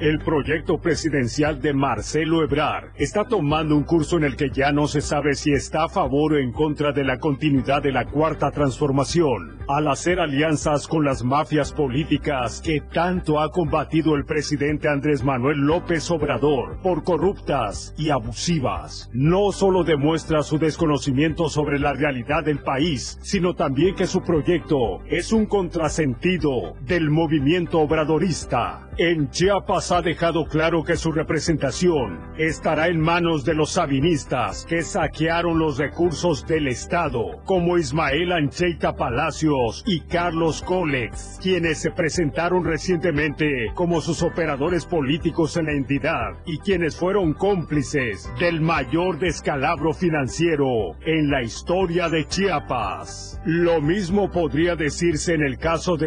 [SPEAKER 28] El proyecto presidencial de Marcelo Ebrard está tomando un curso en el que ya no se sabe si está a favor o en contra de la continuidad de la cuarta transformación, al hacer alianzas con las mafias políticas que tanto ha combatido el presidente Andrés Manuel López Obrador por corruptas y abusivas. No solo demuestra su desconocimiento sobre la realidad del país, sino también que su proyecto es un contrasentido del movimiento obradorista. En Chiapas ha dejado claro que su representación estará en manos de los sabinistas que saquearon los recursos del Estado, como Ismael Ancheita Palacios y Carlos Colex, quienes se presentaron recientemente como sus operadores políticos en la entidad y quienes fueron cómplices del mayor descalabro financiero en la historia de Chiapas. Lo mismo podría decirse en el caso de